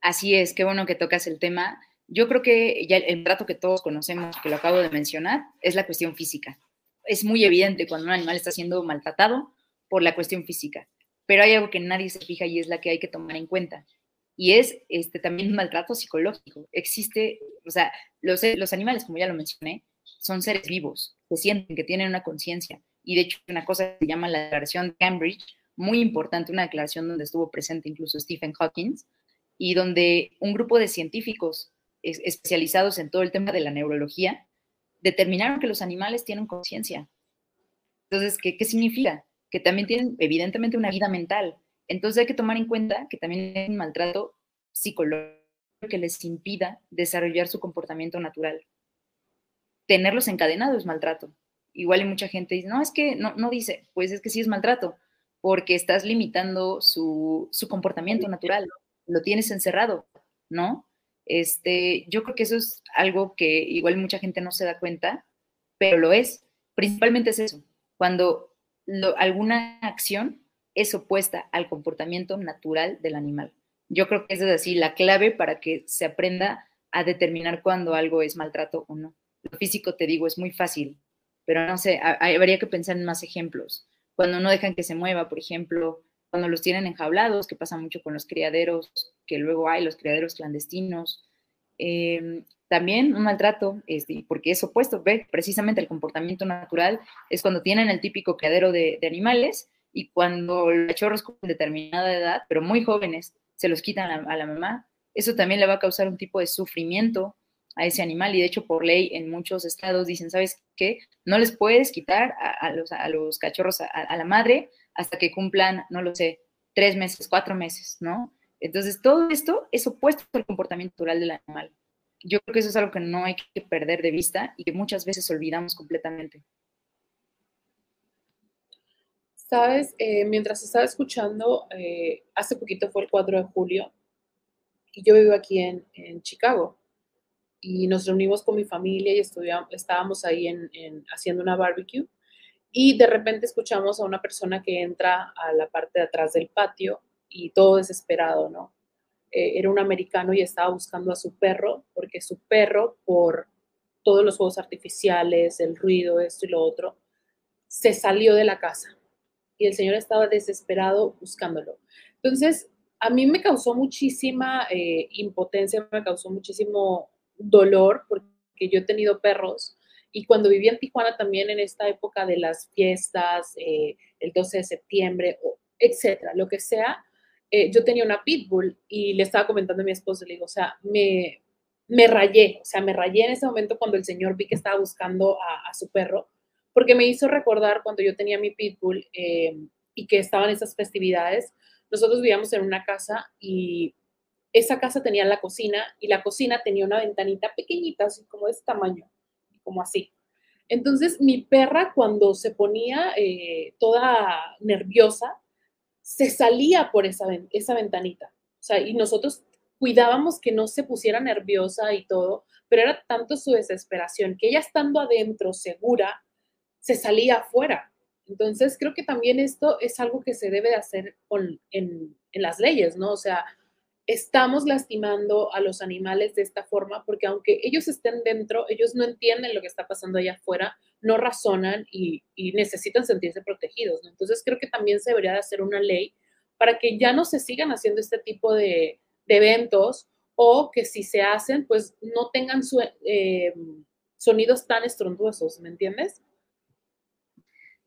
Speaker 3: Así es, qué bueno que tocas el tema. Yo creo que ya el trato que todos conocemos, que lo acabo de mencionar, es la cuestión física. Es muy evidente cuando un animal está siendo maltratado por la cuestión física, pero hay algo que nadie se fija y es la que hay que tomar en cuenta. Y es este, también maltrato psicológico. Existe, o sea, los, los animales, como ya lo mencioné, son seres vivos, que sienten, que tienen una conciencia. Y de hecho, una cosa que se llama la declaración de Cambridge, muy importante, una declaración donde estuvo presente incluso Stephen Hawking, y donde un grupo de científicos especializados en todo el tema de la neurología determinaron que los animales tienen conciencia. Entonces, ¿qué, ¿qué significa? Que también tienen evidentemente una vida mental. Entonces hay que tomar en cuenta que también hay un maltrato psicológico que les impida desarrollar su comportamiento natural. Tenerlos encadenados es maltrato. Igual hay mucha gente dice, no, es que no, no dice, pues es que sí es maltrato, porque estás limitando su, su comportamiento natural lo tienes encerrado, ¿no? Este, yo creo que eso es algo que igual mucha gente no se da cuenta, pero lo es. Principalmente es eso. Cuando alguna acción es opuesta al comportamiento natural del animal. Yo creo que esa es así la clave para que se aprenda a determinar cuándo algo es maltrato o no. Lo físico, te digo, es muy fácil, pero no sé, habría que pensar en más ejemplos. Cuando no dejan que se mueva, por ejemplo, cuando los tienen enjaulados, que pasa mucho con los criaderos, que luego hay los criaderos clandestinos. Em, también un maltrato, este, porque es opuesto, ve, precisamente el comportamiento natural es cuando tienen el típico criadero de, animales y cuando los cachorros con determinada edad, pero muy jóvenes, se los quitan a, la mamá, eso también le va a causar un tipo de sufrimiento a ese animal y de hecho por ley en muchos estados dicen, ¿sabes qué? No les puedes quitar a, los, a los, cachorros a, la madre hasta que cumplan, no lo sé, tres meses, cuatro meses, ¿no? Entonces todo esto es opuesto al comportamiento natural del animal. Yo creo que eso es algo que no hay que perder de vista y que muchas veces olvidamos completamente.
Speaker 2: Sabes, eh, mientras estaba escuchando, eh, hace poquito fue el 4 de julio y yo vivo aquí en, en Chicago y nos reunimos con mi familia y estábamos ahí en, haciendo una barbecue y de repente escuchamos a una persona que entra a la parte de atrás del patio y todo desesperado, ¿no? Eh, era un americano y estaba buscando a su perro porque su perro, por todos los juegos artificiales, el ruido, esto y lo otro, se salió de la casa y el señor estaba desesperado buscándolo. Entonces, a mí me causó muchísima eh, impotencia, me causó muchísimo dolor porque yo he tenido perros y cuando vivía en Tijuana también en esta época de las fiestas, eh, el 12 de septiembre, etcétera, lo que sea, eh, yo tenía una pitbull y le estaba comentando a mi esposo, le digo, o sea, me, me rayé, o sea, me rayé en ese momento cuando el señor vi que estaba buscando a, su perro, porque me hizo recordar cuando yo tenía mi pitbull eh, y que estaban esas festividades. Nosotros vivíamos en una casa y esa casa tenía la cocina y la cocina tenía una ventanita pequeñita, así como de este tamaño, como así. Entonces mi perra cuando se ponía eh, toda nerviosa, se salía por esa, esa ventanita. O sea, y nosotros cuidábamos que no se pusiera nerviosa y todo, pero era tanto su desesperación que ella estando adentro, segura, se salía afuera. Entonces, creo que también esto es algo que se debe de hacer en, en las leyes, ¿no? O sea, estamos lastimando a los animales de esta forma porque aunque ellos estén dentro, ellos no entienden lo que está pasando allá afuera, no razonan y, necesitan sentirse protegidos. Entonces creo que también se debería de hacer una ley para que ya no se sigan haciendo este tipo de, eventos o que si se hacen, pues no tengan eh, sonidos tan estronduosos, ¿me entiendes?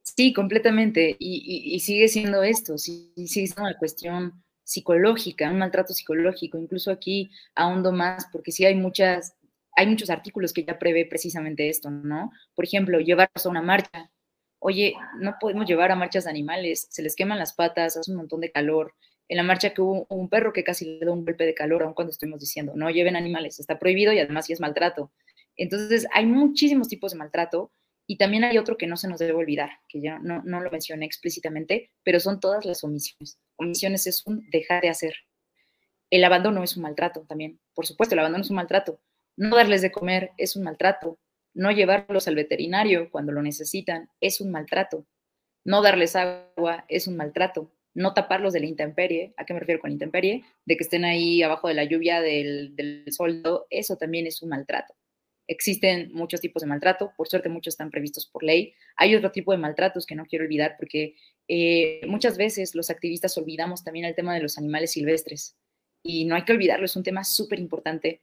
Speaker 3: Sí, completamente. Y, sigue siendo esto, sí, sigue siendo una cuestión psicológica, un maltrato psicológico. Incluso aquí ahondo más porque sí hay muchas, hay muchos artículos que ya prevé precisamente esto, ¿no? Por ejemplo, llevarlos a una marcha. Oye, no podemos llevar a marchas animales, se les queman las patas, hace un montón de calor. En la marcha que hubo un perro que casi le dio un golpe de calor, aun cuando estuvimos diciendo, no lleven animales, está prohibido y además sí es maltrato. Entonces, hay muchísimos tipos de maltrato y también hay otro que no se nos debe olvidar, que ya no, no lo mencioné explícitamente, pero son todas las omisiones. Omisiones es un dejar de hacer. El abandono es un maltrato también. Por supuesto, el abandono es un maltrato. No darles de comer es un maltrato. No llevarlos al veterinario cuando lo necesitan es un maltrato. No darles agua es un maltrato. No taparlos de la intemperie, ¿a qué me refiero con intemperie? De que estén ahí abajo de la lluvia, del, del sol, eso también es un maltrato. Existen muchos tipos de maltrato, por suerte muchos están previstos por ley. Hay otro tipo de maltratos que no quiero olvidar porque eh, muchas veces los activistas olvidamos también el tema de los animales silvestres y no hay que olvidarlo, es un tema súper importante,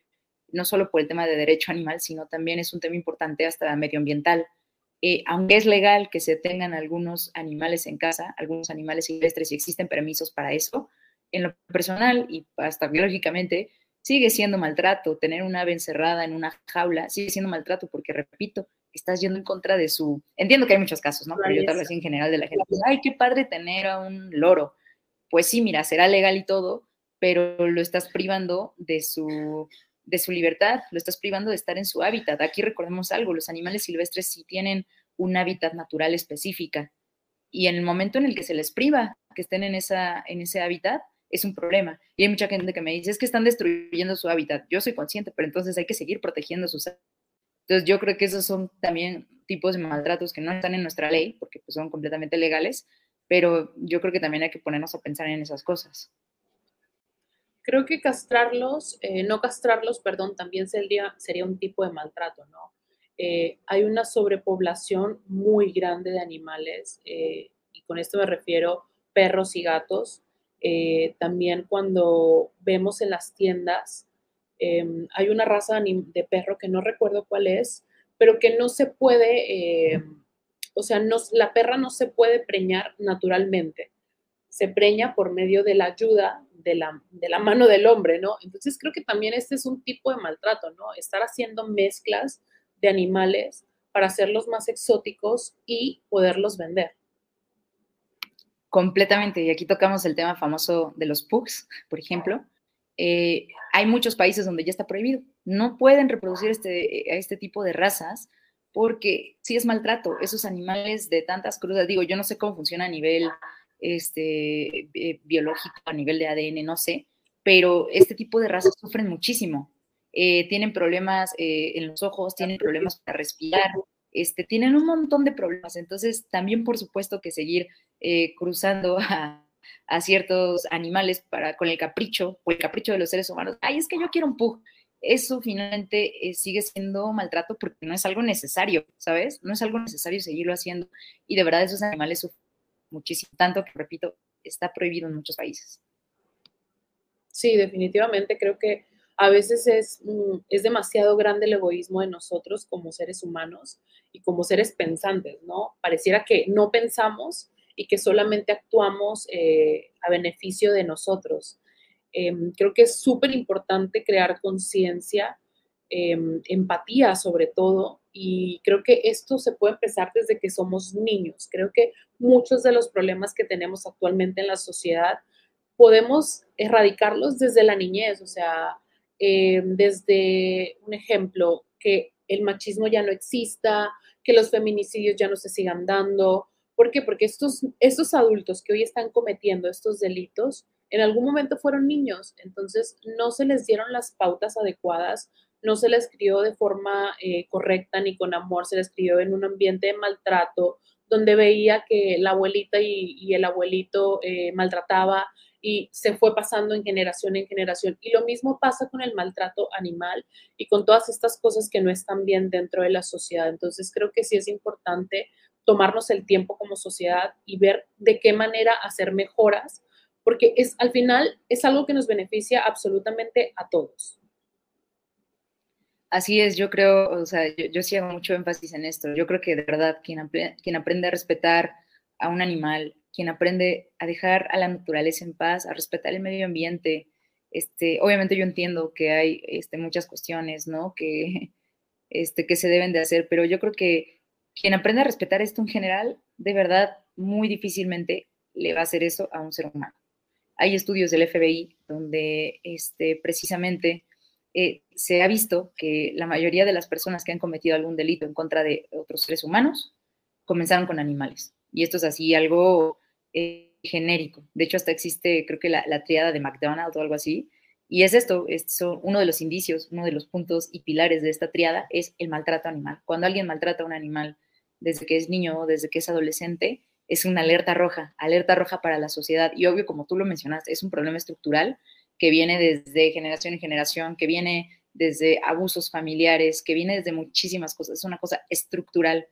Speaker 3: no solo por el tema de derecho animal, sino también es un tema importante hasta medioambiental. Eh, aunque es legal que se tengan algunos animales en casa, algunos animales silvestres y existen permisos para eso, en lo personal y hasta biológicamente, sigue siendo maltrato. Tener una ave encerrada en una jaula sigue siendo maltrato porque, repito, estás yendo en contra de su... Entiendo que hay muchos casos, ¿no? Pero yo tal vez en general de la gente, ay, qué padre tener a un loro. Pues sí, mira, será legal y todo, pero lo estás privando de su, de su libertad, lo estás privando de estar en su hábitat. Aquí recordemos algo, los animales silvestres sí tienen un hábitat natural específica y en el momento en el que se les priva que estén en, esa, en ese hábitat, es un problema. Y hay mucha gente que me dice, es que están destruyendo su hábitat. Yo soy consciente, pero entonces hay que seguir protegiendo sus Entonces yo creo que esos son también tipos de maltratos que no están en nuestra ley, porque pues, son completamente legales, pero yo creo que también hay que ponernos a pensar en esas cosas.
Speaker 2: Creo que castrarlos, eh, no castrarlos, perdón, también sería, sería un tipo de maltrato, ¿no? Eh, hay una sobrepoblación muy grande de animales, eh, y con esto me refiero perros y gatos. También cuando vemos en las tiendas, em, hay una raza de perro que no recuerdo cuál es, pero que no se puede, o sea, la perra no se puede preñar naturalmente se preña por medio de la ayuda de la, de la mano del hombre, ¿no? Entonces creo que también este es un tipo de maltrato, ¿no? Estar haciendo mezclas de animales para hacerlos más exóticos y poderlos vender.
Speaker 3: Completamente, y aquí tocamos el tema famoso de los pugs, por ejemplo. Eh, hay muchos países donde ya está prohibido. No pueden reproducir este, este tipo de razas porque sí es maltrato. Esos animales de tantas crudas, digo, yo no sé cómo funciona a nivel este, eh, biológico a nivel de ADN, no sé, pero este tipo de razas sufren muchísimo. Eh, tienen problemas eh, en los ojos, tienen problemas para respirar, este, tienen un montón de problemas. Entonces, también por supuesto que seguir cruzando a, ciertos animales para, con el capricho o el capricho de los seres humanos. Ay, es que yo quiero un pug. Eso finalmente sigue siendo maltrato porque no es algo necesario, ¿sabes? No es algo necesario seguirlo haciendo. Y de verdad esos animales sufren muchísimo, tanto que, repito, está prohibido en muchos países.
Speaker 2: Sí, definitivamente creo que a veces es, mm, es demasiado grande el egoísmo de nosotros como seres humanos y como seres pensantes, ¿no? Pareciera que no pensamos y que solamente actuamos eh, a beneficio de nosotros. Em, creo que es súper importante crear conciencia, em, empatía sobre todo, y creo que esto se puede empezar desde que somos niños. Creo que muchos de los problemas que tenemos actualmente en la sociedad podemos erradicarlos desde la niñez, o sea, eh, desde un ejemplo, que el machismo ya no exista, que los feminicidios ya no se sigan dando. ¿Por qué? Porque estos, estos adultos que hoy están cometiendo estos delitos, en algún momento fueron niños, entonces no se les dieron las pautas adecuadas, no se les crió de forma eh, correcta ni con amor, se les crió en un ambiente de maltrato, donde veía que la abuelita y, el abuelito eh, maltrataba y se fue pasando en generación en generación. Y lo mismo pasa con el maltrato animal y con todas estas cosas que no están bien dentro de la sociedad. Entonces creo que sí es importante tomarnos el tiempo como sociedad y ver de qué manera hacer mejoras, porque es al final es algo que nos beneficia absolutamente a todos.
Speaker 3: Así es, yo creo, o sea, yo, sí hago mucho énfasis en esto. Yo creo que de verdad quien, quien aprende a respetar a un animal, quien aprende a dejar a la naturaleza en paz, a respetar el medio ambiente, este, obviamente yo entiendo que hay este, muchas cuestiones, ¿no? Que, este, que se deben de hacer, pero yo creo que quien aprende a respetar esto en general, de verdad, muy difícilmente le va a hacer eso a un ser humano. Hay estudios del FBI donde este, precisamente eh, se ha visto que la mayoría de las personas que han cometido algún delito en contra de otros seres humanos comenzaron con animales. Y esto es así algo eh, genérico. De hecho, hasta existe, creo que la, triada de McDonald's o algo así. Y es esto, es uno de los indicios, uno de los puntos y pilares de esta triada es el maltrato animal. Cuando alguien maltrata a un animal desde que es niño desde que es adolescente, es una alerta roja, alerta roja para la sociedad. Y obvio, como tú lo mencionaste, es un problema estructural que viene desde generación en generación, que viene desde abusos familiares, que viene desde muchísimas cosas, es una cosa estructural,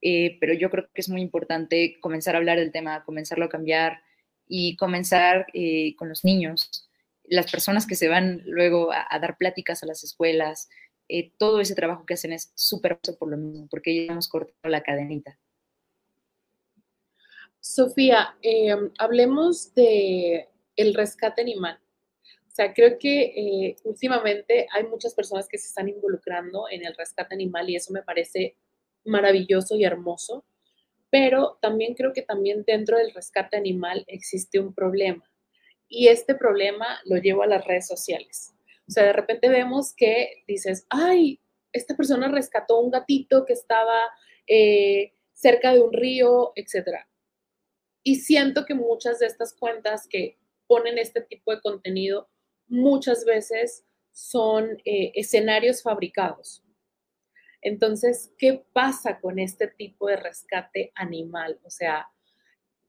Speaker 3: eh, pero yo creo que es muy importante comenzar a hablar del tema, comenzarlo a cambiar y comenzar eh, con los niños, las personas que se van luego a, dar pláticas a las escuelas, eh, todo ese trabajo que hacen es súper por lo mismo, porque ya hemos cortado la cadenita.
Speaker 2: Sofía, hablemos de el rescate animal sea, creo que eh, últimamente hay muchas personas que se están involucrando en el rescate animal y eso me parece maravilloso y hermoso, pero también creo que también dentro del rescate animal existe un problema y este problema lo llevo a las redes sociales. O sea, de repente vemos que dices, ay, esta persona rescató un gatito que estaba eh, cerca de un río, etc. Y siento que muchas de estas cuentas que ponen este tipo de contenido muchas veces son eh, escenarios fabricados. Entonces, ¿qué pasa con este tipo de rescate animal? O sea,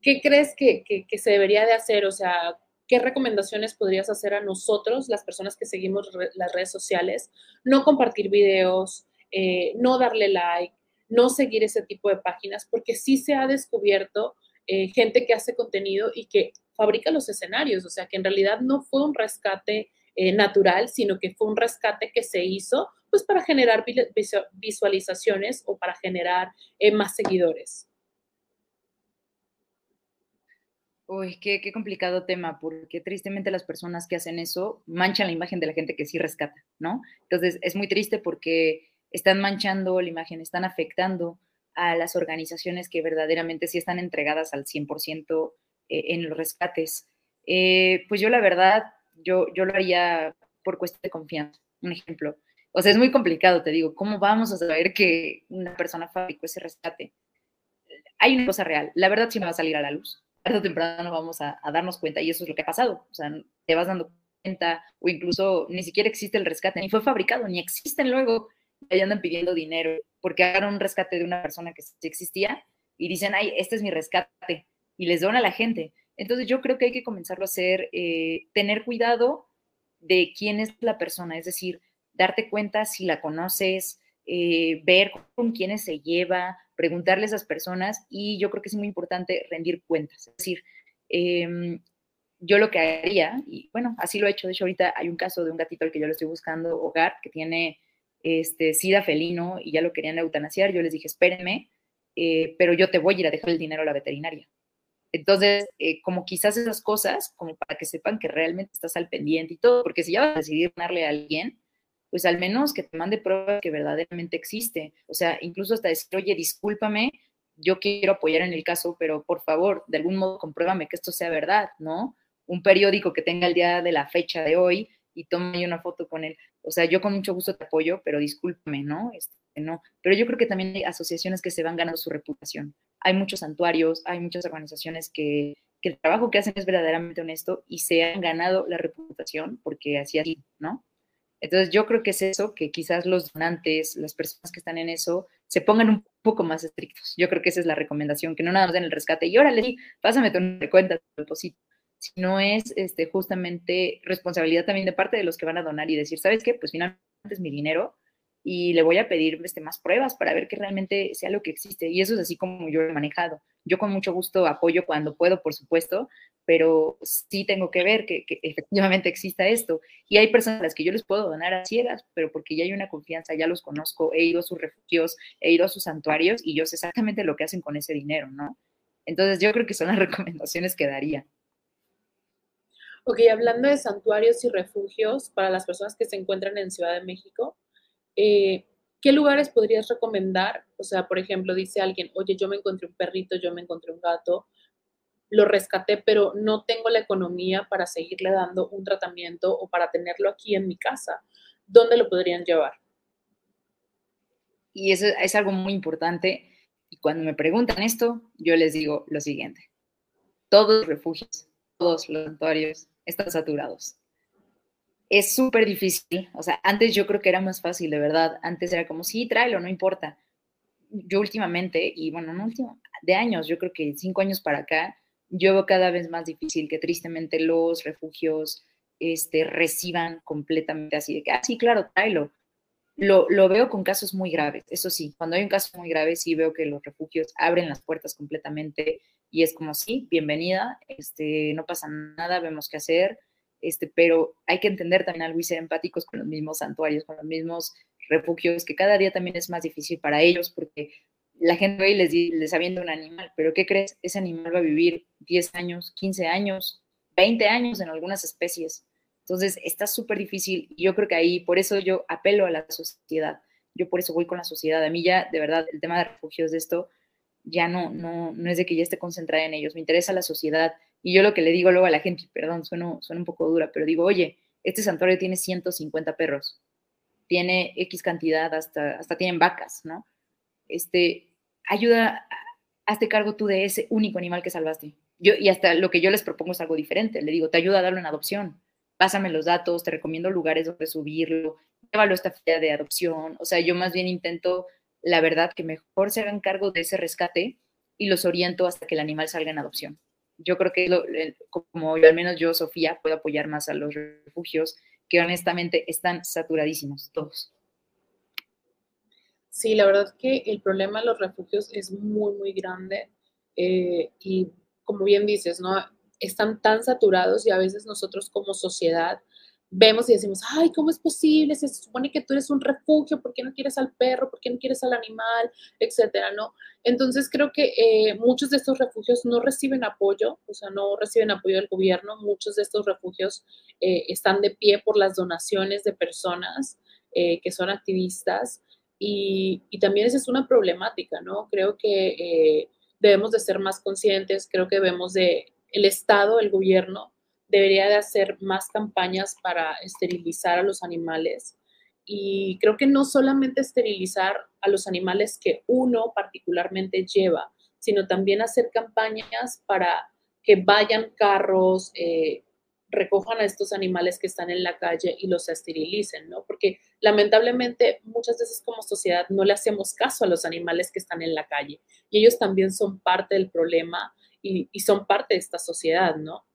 Speaker 2: ¿qué crees que, se debería de hacer? O sea, ¿qué recomendaciones podrías hacer a nosotros, las personas que seguimos las redes sociales? No compartir videos, eh, no darle like, no seguir ese tipo de páginas, porque sí se ha descubierto eh, gente que hace contenido y que fabrica los escenarios, o sea, que en realidad no fue un rescate eh, natural, sino que fue un rescate que se hizo pues para generar visualizaciones o para generar más seguidores.
Speaker 3: Uy, qué, qué, complicado tema, porque tristemente las personas que hacen eso manchan la imagen de la gente que sí rescata, ¿no? Entonces es muy triste porque están manchando la imagen, están afectando a las organizaciones que verdaderamente sí están entregadas al 100% eh, en los rescates. pues yo la verdad yo, yo lo haría por cuestión de confianza. Un ejemplo. O sea, es muy complicado, te digo, ¿cómo vamos a saber que una persona fabricó ese rescate? Hay una cosa real, la verdad sí me va a salir a la luz. Tarde o temprano vamos a, darnos cuenta y eso es lo que ha pasado. O sea, te vas dando cuenta o incluso ni siquiera existe el rescate, ni fue fabricado, ni existen luego. Y andan pidiendo dinero porque hagan un rescate de una persona que existía y dicen, ay, este es mi rescate y les donan a la gente. Entonces yo creo que hay que comenzarlo a hacer, eh, tener cuidado de quién es la persona, es decir, darte cuenta si la conoces, eh, ver con quiénes se lleva, preguntarle a esas personas y yo creo que es muy importante rendir cuentas. Es decir, em, yo lo que haría, y bueno, así lo he hecho, de hecho ahorita hay un caso de un gatito al que yo le estoy buscando hogar, que tiene este, sida felino y ya lo querían eutanasiar, yo les dije, espérenme, eh, pero yo te voy a ir a dejar el dinero a la veterinaria. Entonces, eh, como quizás esas cosas, como para que sepan que realmente estás al pendiente y todo, porque si ya vas a decidir darle a alguien, pues al menos que te mande pruebas que verdaderamente existe. O sea, incluso hasta decir, oye, discúlpame, yo quiero apoyar en el caso, pero por favor, de algún modo compruébame que esto sea verdad, ¿no? Un periódico que tenga el día de la fecha de hoy y tome una foto con él. O sea, yo con mucho gusto te apoyo, pero discúlpame, ¿no? Este, no. Pero yo creo que también hay asociaciones que se van ganando su reputación. Hay muchos santuarios, hay muchas organizaciones que, el trabajo que hacen es verdaderamente honesto y se han ganado la reputación porque así así, ¿no? Entonces yo creo que es eso, que quizás los donantes, las personas que están en eso, se pongan un poco más estrictos. Yo creo que esa es la recomendación, que no nada más den el rescate y órale, pásame tu cuenta, tu depósito, sino es este, justamente responsabilidad también de parte de los que van a donar y decir, ¿sabes qué? Pues finalmente es mi dinero, y le voy a pedir este, más pruebas para ver que realmente sea lo que existe. Y eso es así como yo he manejado. Yo con mucho gusto apoyo cuando puedo, por supuesto, pero sí tengo que ver que, efectivamente exista esto. Y hay personas a las que yo les puedo donar a ciegas, pero porque ya hay una confianza, ya los conozco, he ido a sus refugios, he ido a sus santuarios y yo sé exactamente lo que hacen con ese dinero, ¿no? Entonces yo creo que son las recomendaciones que daría.
Speaker 2: Ok, hablando de santuarios y refugios para las personas que se encuentran en Ciudad de México, eh, ¿qué lugares podrías recomendar? O sea, por ejemplo, dice alguien, oye, yo me encontré un perrito, yo me encontré un gato, lo rescaté, pero no tengo la economía para seguirle dando un tratamiento o para tenerlo aquí en mi casa. ¿Dónde lo podrían llevar?
Speaker 3: Y eso es algo muy importante. Y cuando me preguntan esto, yo les digo lo siguiente. Todos los refugios, todos los santuarios están saturados es súper difícil. O sea, antes yo creo que era más fácil, de verdad. Antes era como, sí, tráelo, no importa. Yo últimamente, y bueno, no último, de años, yo creo que cinco años para acá, yo veo cada vez más difícil que tristemente los refugios este, reciban completamente así de que, ah, sí, claro, tráelo. Lo, lo, veo con casos muy graves, eso sí, cuando hay un caso muy grave, sí veo que los refugios abren las puertas completamente y es como, sí, bienvenida, este, no pasa nada, vemos qué hacer, este, pero hay que entender también algo y ser empáticos con los mismos santuarios, con los mismos refugios, que cada día también es más difícil para ellos porque la gente hoy les, les avienta un animal, pero ¿qué crees? Ese animal va a vivir 10 años, 15 años, 20 años en algunas especies. Entonces está súper difícil y yo creo que ahí, por eso yo apelo a la sociedad, yo por eso voy con la sociedad. A mí ya, de verdad, el tema de refugios de esto ya no, no, no es de que ya esté concentrada en ellos, me interesa la sociedad, y yo lo que le digo luego a la gente, perdón, suena, un poco dura, pero digo, oye, este santuario tiene 150 perros, tiene X cantidad, hasta, hasta tienen vacas, ¿no? Este, ayuda, hazte cargo tú de ese único animal que salvaste. Yo, y hasta lo que yo les propongo es algo diferente. Le digo, te ayuda a darlo en adopción. Pásame los datos, te recomiendo lugares donde subirlo. llévalo esta feria de adopción. O sea, yo más bien intento, la verdad, que mejor se hagan cargo de ese rescate y los oriento hasta que el animal salga en adopción. Yo creo que como yo, al menos yo, Sofía, puedo apoyar más a los refugios que honestamente están saturadísimos todos.
Speaker 2: Sí, la verdad que el problema de los refugios es muy, muy grande eh, y como bien dices, ¿no? Están tan saturados y a veces nosotros como sociedad vemos y decimos, ay, ¿cómo es posible? Se supone que tú eres un refugio, ¿por qué no quieres al perro? ¿Por qué no quieres al animal? Etcétera, ¿no? Entonces creo que eh, muchos de estos refugios no reciben apoyo, o sea, no reciben apoyo del gobierno, muchos de estos refugios eh, están de pie por las donaciones de personas eh, que son activistas y, y, también esa es una problemática, ¿no? Creo que debemos de ser más conscientes, creo que debemos de, el Estado, el gobierno, debería de hacer más campañas para esterilizar a los animales. Y creo que no solamente esterilizar a los animales que uno particularmente lleva, sino también hacer campañas para que vayan carros, eh, recojan a estos animales que están en la calle y los esterilicen, ¿no? Porque lamentablemente muchas veces como sociedad no le hacemos caso a los animales que están en la calle y ellos también son parte del problema y, y son parte de esta sociedad, ¿no?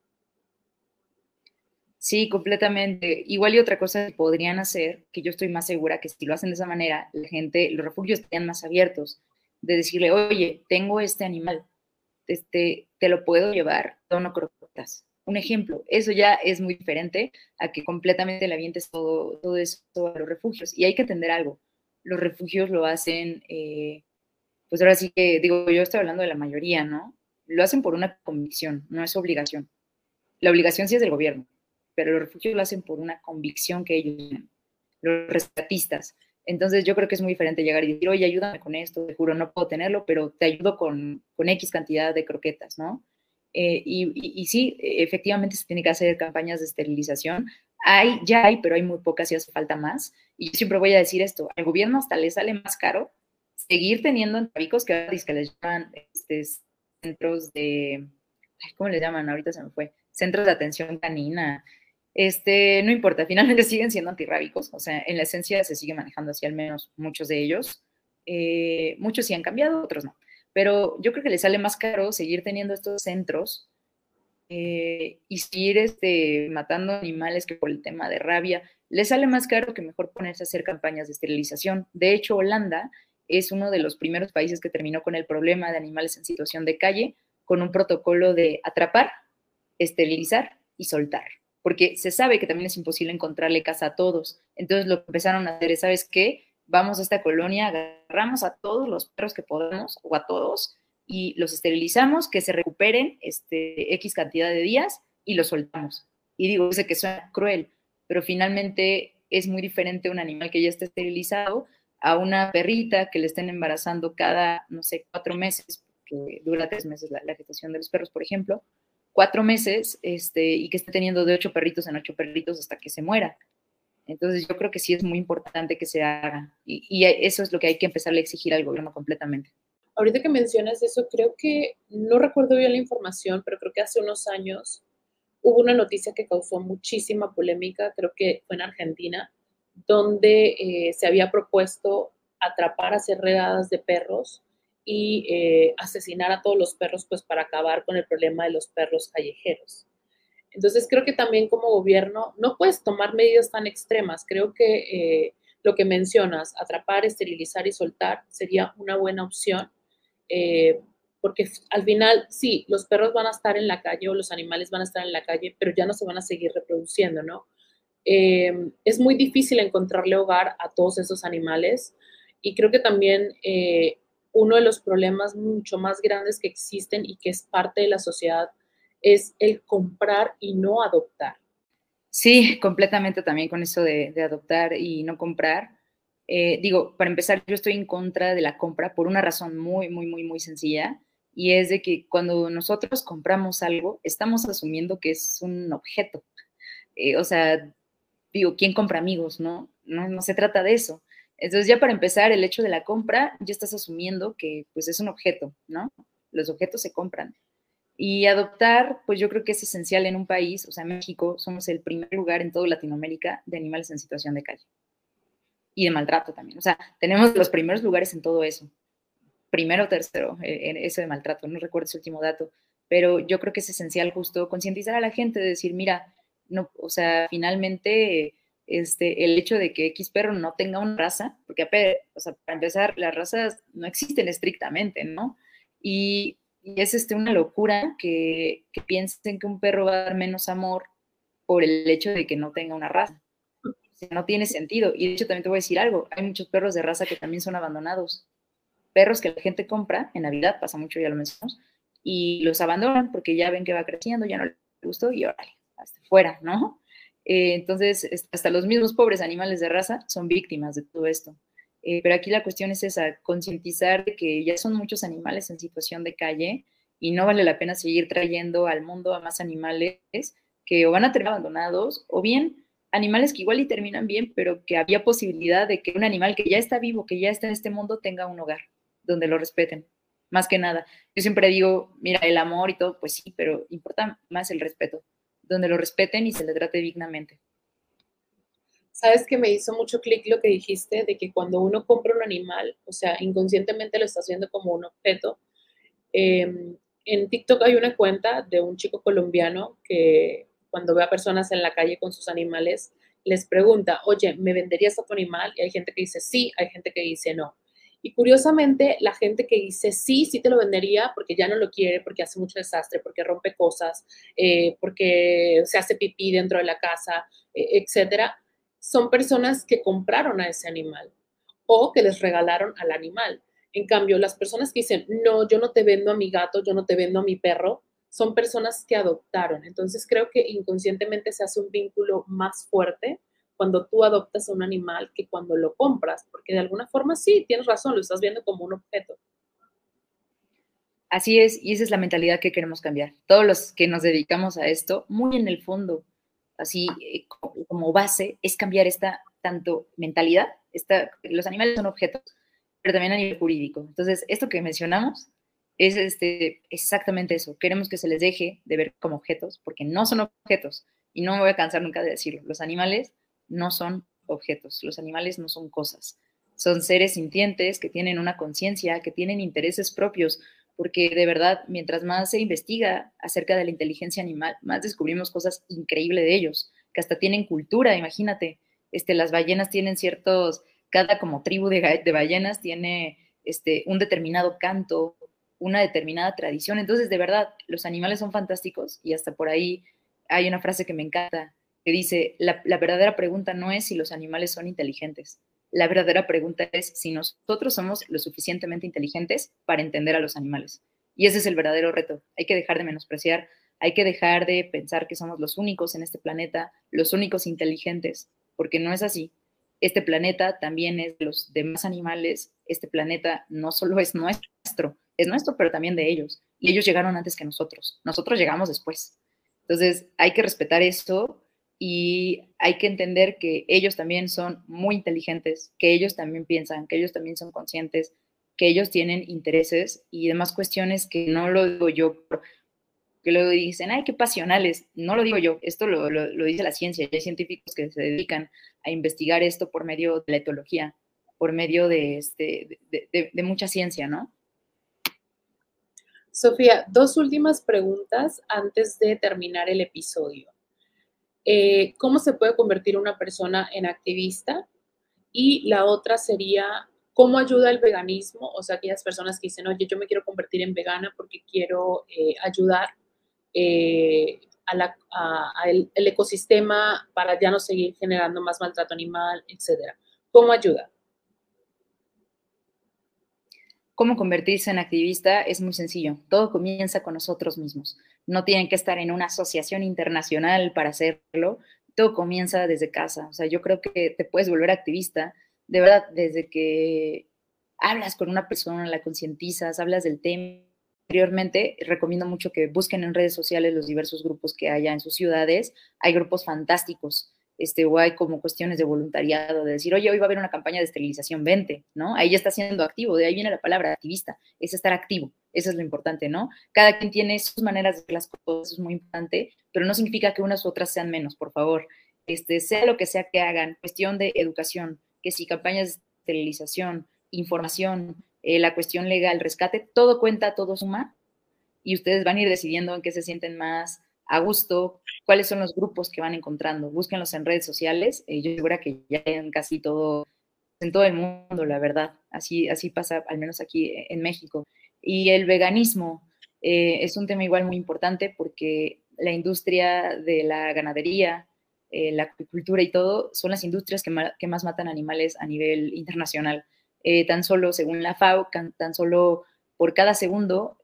Speaker 3: Sí, completamente. Igual y otra cosa que podrían hacer, que yo estoy más segura que si lo hacen de esa manera, la gente, los refugios estarían más abiertos, de decirle, oye, tengo este animal, este, te lo puedo llevar, no croquetas. Un ejemplo, eso ya es muy diferente a que completamente le avientes todo, todo eso a los refugios. Y hay que entender algo, los refugios lo hacen, eh, pues ahora sí que, digo, yo estoy hablando de la mayoría, ¿no? Lo hacen por una convicción, no es obligación. La obligación sí es del gobierno pero los refugios lo hacen por una convicción que ellos tienen, los rescatistas. Entonces yo creo que es muy diferente llegar y decir, oye, ayúdame con esto, te juro, no puedo tenerlo, pero te ayudo con, con X cantidad de croquetas, ¿no? Eh, y, y, sí, efectivamente se tiene que hacer campañas de esterilización. Hay, ya hay, pero hay muy pocas y hace falta más. Y yo siempre voy a decir esto, al gobierno hasta le sale más caro seguir teniendo en Tabicos, que que les llaman este, centros de, ¿cómo les llaman? Ahorita se me fue, centros de atención canina, este, no importa, finalmente siguen siendo antirrábicos, o sea, en la esencia se sigue manejando así, al menos muchos de ellos. Eh, muchos sí han cambiado, otros no. Pero yo creo que les sale más caro seguir teniendo estos centros eh, y seguir este, matando animales que por el tema de rabia. Les sale más caro que mejor ponerse a hacer campañas de esterilización. De hecho, Holanda es uno de los primeros países que terminó con el problema de animales en situación de calle con un protocolo de atrapar, esterilizar y soltar porque se sabe que también es imposible encontrarle casa a todos. Entonces lo que empezaron a hacer es, ¿sabes qué? Vamos a esta colonia, agarramos a todos los perros que podamos o a todos y los esterilizamos, que se recuperen este, X cantidad de días y los soltamos. Y digo, sé que suena cruel, pero finalmente es muy diferente un animal que ya está esterilizado a una perrita que le estén embarazando cada, no sé, cuatro meses, que dura tres meses la, la gestación de los perros, por ejemplo, cuatro meses este, y que esté teniendo de ocho perritos en ocho perritos hasta que se muera. Entonces yo creo que sí es muy importante que se haga y, eso es lo que hay que empezar a exigir al gobierno completamente.
Speaker 2: Ahorita que mencionas eso, creo que, no recuerdo bien la información, pero creo que hace unos años hubo una noticia que causó muchísima polémica, creo que fue en Argentina, donde eh, se había propuesto atrapar, hacer redadas de perros y eh, asesinar a todos los perros pues para acabar con el problema de los perros callejeros. Entonces creo que también como gobierno no puedes tomar medidas tan extremas. Creo que eh, lo que mencionas, atrapar, esterilizar y soltar sería una buena opción. Eh, porque al final, sí, los perros van a estar en la calle o los animales van a estar en la calle, pero ya no se van a seguir reproduciendo, ¿no? es muy difícil encontrarle hogar a todos esos animales y creo que también uno de los problemas mucho más grandes que existen y que es parte de la sociedad es el comprar y no adoptar.
Speaker 3: Sí, completamente también con eso de, adoptar y no comprar. Eh, digo, para empezar, yo estoy en contra de la compra por una razón muy, muy, muy, muy sencilla, y es de que cuando nosotros compramos algo, estamos asumiendo que es un objeto. Eh, o sea, digo, ¿quién compra amigos? No, no, no se trata de eso. Entonces ya para empezar, el hecho de la compra, ya estás asumiendo que pues es un objeto, ¿no? Los objetos se compran. Y adoptar, pues yo creo que es esencial en un país, o sea, México somos el primer lugar en toda Latinoamérica de animales en situación de calle. y de maltrato también. O sea, tenemos los primeros lugares en todo eso. Primero, tercero, eh, en eso de maltrato, no recuerdo ese último dato, pero yo creo que es esencial justo concientizar a la gente, de decir, mira, no, o sea, finalmente este, el hecho de que X perro no tenga una raza, porque o sea, para empezar, las razas no existen estrictamente, ¿no? Y, es este, una locura que, piensen que un perro va a dar menos amor por el hecho de que no tenga una raza. No tiene sentido. Y de hecho también te voy a decir algo, hay muchos perros de raza que también son abandonados. Perros que la gente compra, en Navidad pasa mucho, ya lo mencionamos, y los abandonan porque ya ven que va creciendo, ya no le gustó y órale, hasta fuera, ¿no? Eh, entonces, hasta los mismos pobres animales de raza son víctimas de todo esto. Eh, pero aquí la cuestión es esa, concientizar de que ya son muchos animales en situación de calle y no vale la pena seguir trayendo al mundo a más animales que o van a tener abandonados o bien animales que igual y terminan bien, pero que había posibilidad de que un animal que ya está vivo, que ya está en este mundo, tenga un hogar donde lo respeten, más que nada. Yo siempre digo, mira, el amor y todo, pues sí, pero importa más el respeto donde lo respeten y se le trate dignamente.
Speaker 2: Sabes que me hizo mucho clic lo que dijiste de que cuando uno compra un animal, o sea, inconscientemente lo estás viendo como un objeto. Em, en TikTok hay una cuenta de un chico colombiano que cuando ve a personas en la calle con sus animales, les pregunta, oye, ¿me venderías a tu animal? Y hay gente que dice sí, hay gente que dice no. Y curiosamente, la gente que dice sí, sí te lo vendería porque ya no lo quiere, porque hace mucho desastre, porque rompe cosas, eh, porque se hace pipí dentro de la casa, eh, etcétera, son personas que compraron a ese animal o que les regalaron al animal. En cambio, las personas que dicen, no, yo no te vendo a mi gato, yo no te vendo a mi perro, son personas que adoptaron. Entonces creo que inconscientemente se hace un vínculo más fuerte cuando tú adoptas a un animal que cuando lo compras, porque de alguna forma sí, tienes razón, lo estás viendo como un objeto.
Speaker 3: Así es, y esa es la mentalidad que queremos cambiar. Todos los que nos dedicamos a esto, muy en el fondo, así eh, como base, es cambiar esta tanto mentalidad, esta, los animales son objetos, pero también a nivel jurídico. Entonces, esto que mencionamos es este, exactamente eso. Queremos que se les deje de ver como objetos, porque no son objetos, y no me voy a cansar nunca de decirlo. Los animales no son objetos, los animales no son cosas, son seres sintientes que tienen una conciencia, que tienen intereses propios, porque de verdad, mientras más se investiga acerca de la inteligencia animal, más descubrimos cosas increíbles de ellos, que hasta tienen cultura, imagínate, este, las ballenas tienen ciertos, cada como tribu de, de ballenas tiene este, un determinado canto, una determinada tradición, entonces de verdad, los animales son fantásticos y hasta por ahí hay una frase que me encanta, que dice, la, verdadera pregunta no es si los animales son inteligentes, la verdadera pregunta es si nosotros somos lo suficientemente inteligentes para entender a los animales. Y ese es el verdadero reto. Hay que dejar de menospreciar, hay que dejar de pensar que somos los únicos en este planeta, los únicos inteligentes, porque no es así. Este planeta también es de los demás animales, este planeta no solo es nuestro, es nuestro, pero también de ellos. Y ellos llegaron antes que nosotros, nosotros llegamos después. Entonces, hay que respetar esto y hay que entender que ellos también son muy inteligentes, que ellos también piensan, que ellos también son conscientes, que ellos tienen intereses y demás cuestiones que no lo digo yo, que luego dicen, ay, qué pasionales. No lo digo yo, esto lo, dice la ciencia. hay científicos que se dedican a investigar esto por medio de la etología, por medio de, este, de mucha ciencia, ¿no?
Speaker 2: Sofía, dos últimas preguntas antes de terminar el episodio. Eh, cómo se puede convertir una persona en activista y la otra sería cómo ayuda el veganismo, o sea, aquellas personas que dicen, oye, yo me quiero convertir en vegana porque quiero eh, ayudar eh, al ecosistema para ya no seguir generando más maltrato animal, etcétera. ¿Cómo ayuda?
Speaker 3: ¿Cómo convertirse en activista? Es muy sencillo. Todo comienza con nosotros mismos. No tienen que estar en una asociación internacional para hacerlo. Todo comienza desde casa. O sea, yo creo que te puedes volver activista, de verdad, desde que hablas con una persona, la concientizas, hablas del tema. Anteriormente, recomiendo mucho que busquen en redes sociales los diversos grupos que haya en sus ciudades. Hay grupos fantásticos este, o hay como cuestiones de voluntariado, de decir, oye, hoy va a haber una campaña de esterilización, vente, ¿no? Ahí ya está siendo activo, de ahí viene la palabra activista, es estar activo, eso es lo importante, ¿no? Cada quien tiene sus maneras de hacer las cosas, es muy importante, pero no significa que unas u otras sean menos, por favor. Este, sea lo que sea que hagan, cuestión de educación, que si campañas de esterilización, información, eh, la cuestión legal, rescate, todo cuenta, todo suma, y ustedes van a ir decidiendo en qué se sienten más a gusto, cuáles son los grupos que van encontrando. Búsquenlos en redes sociales. Eh, yo segura que ya en casi todo, en todo el mundo, la verdad. Así, así pasa, al menos aquí en México. Y el veganismo eh, es un tema igual muy importante porque la industria de la ganadería, eh, la agricultura y todo son las industrias que, que, más matan animales a nivel internacional. tan solo, según la FAO, tan solo por cada segundo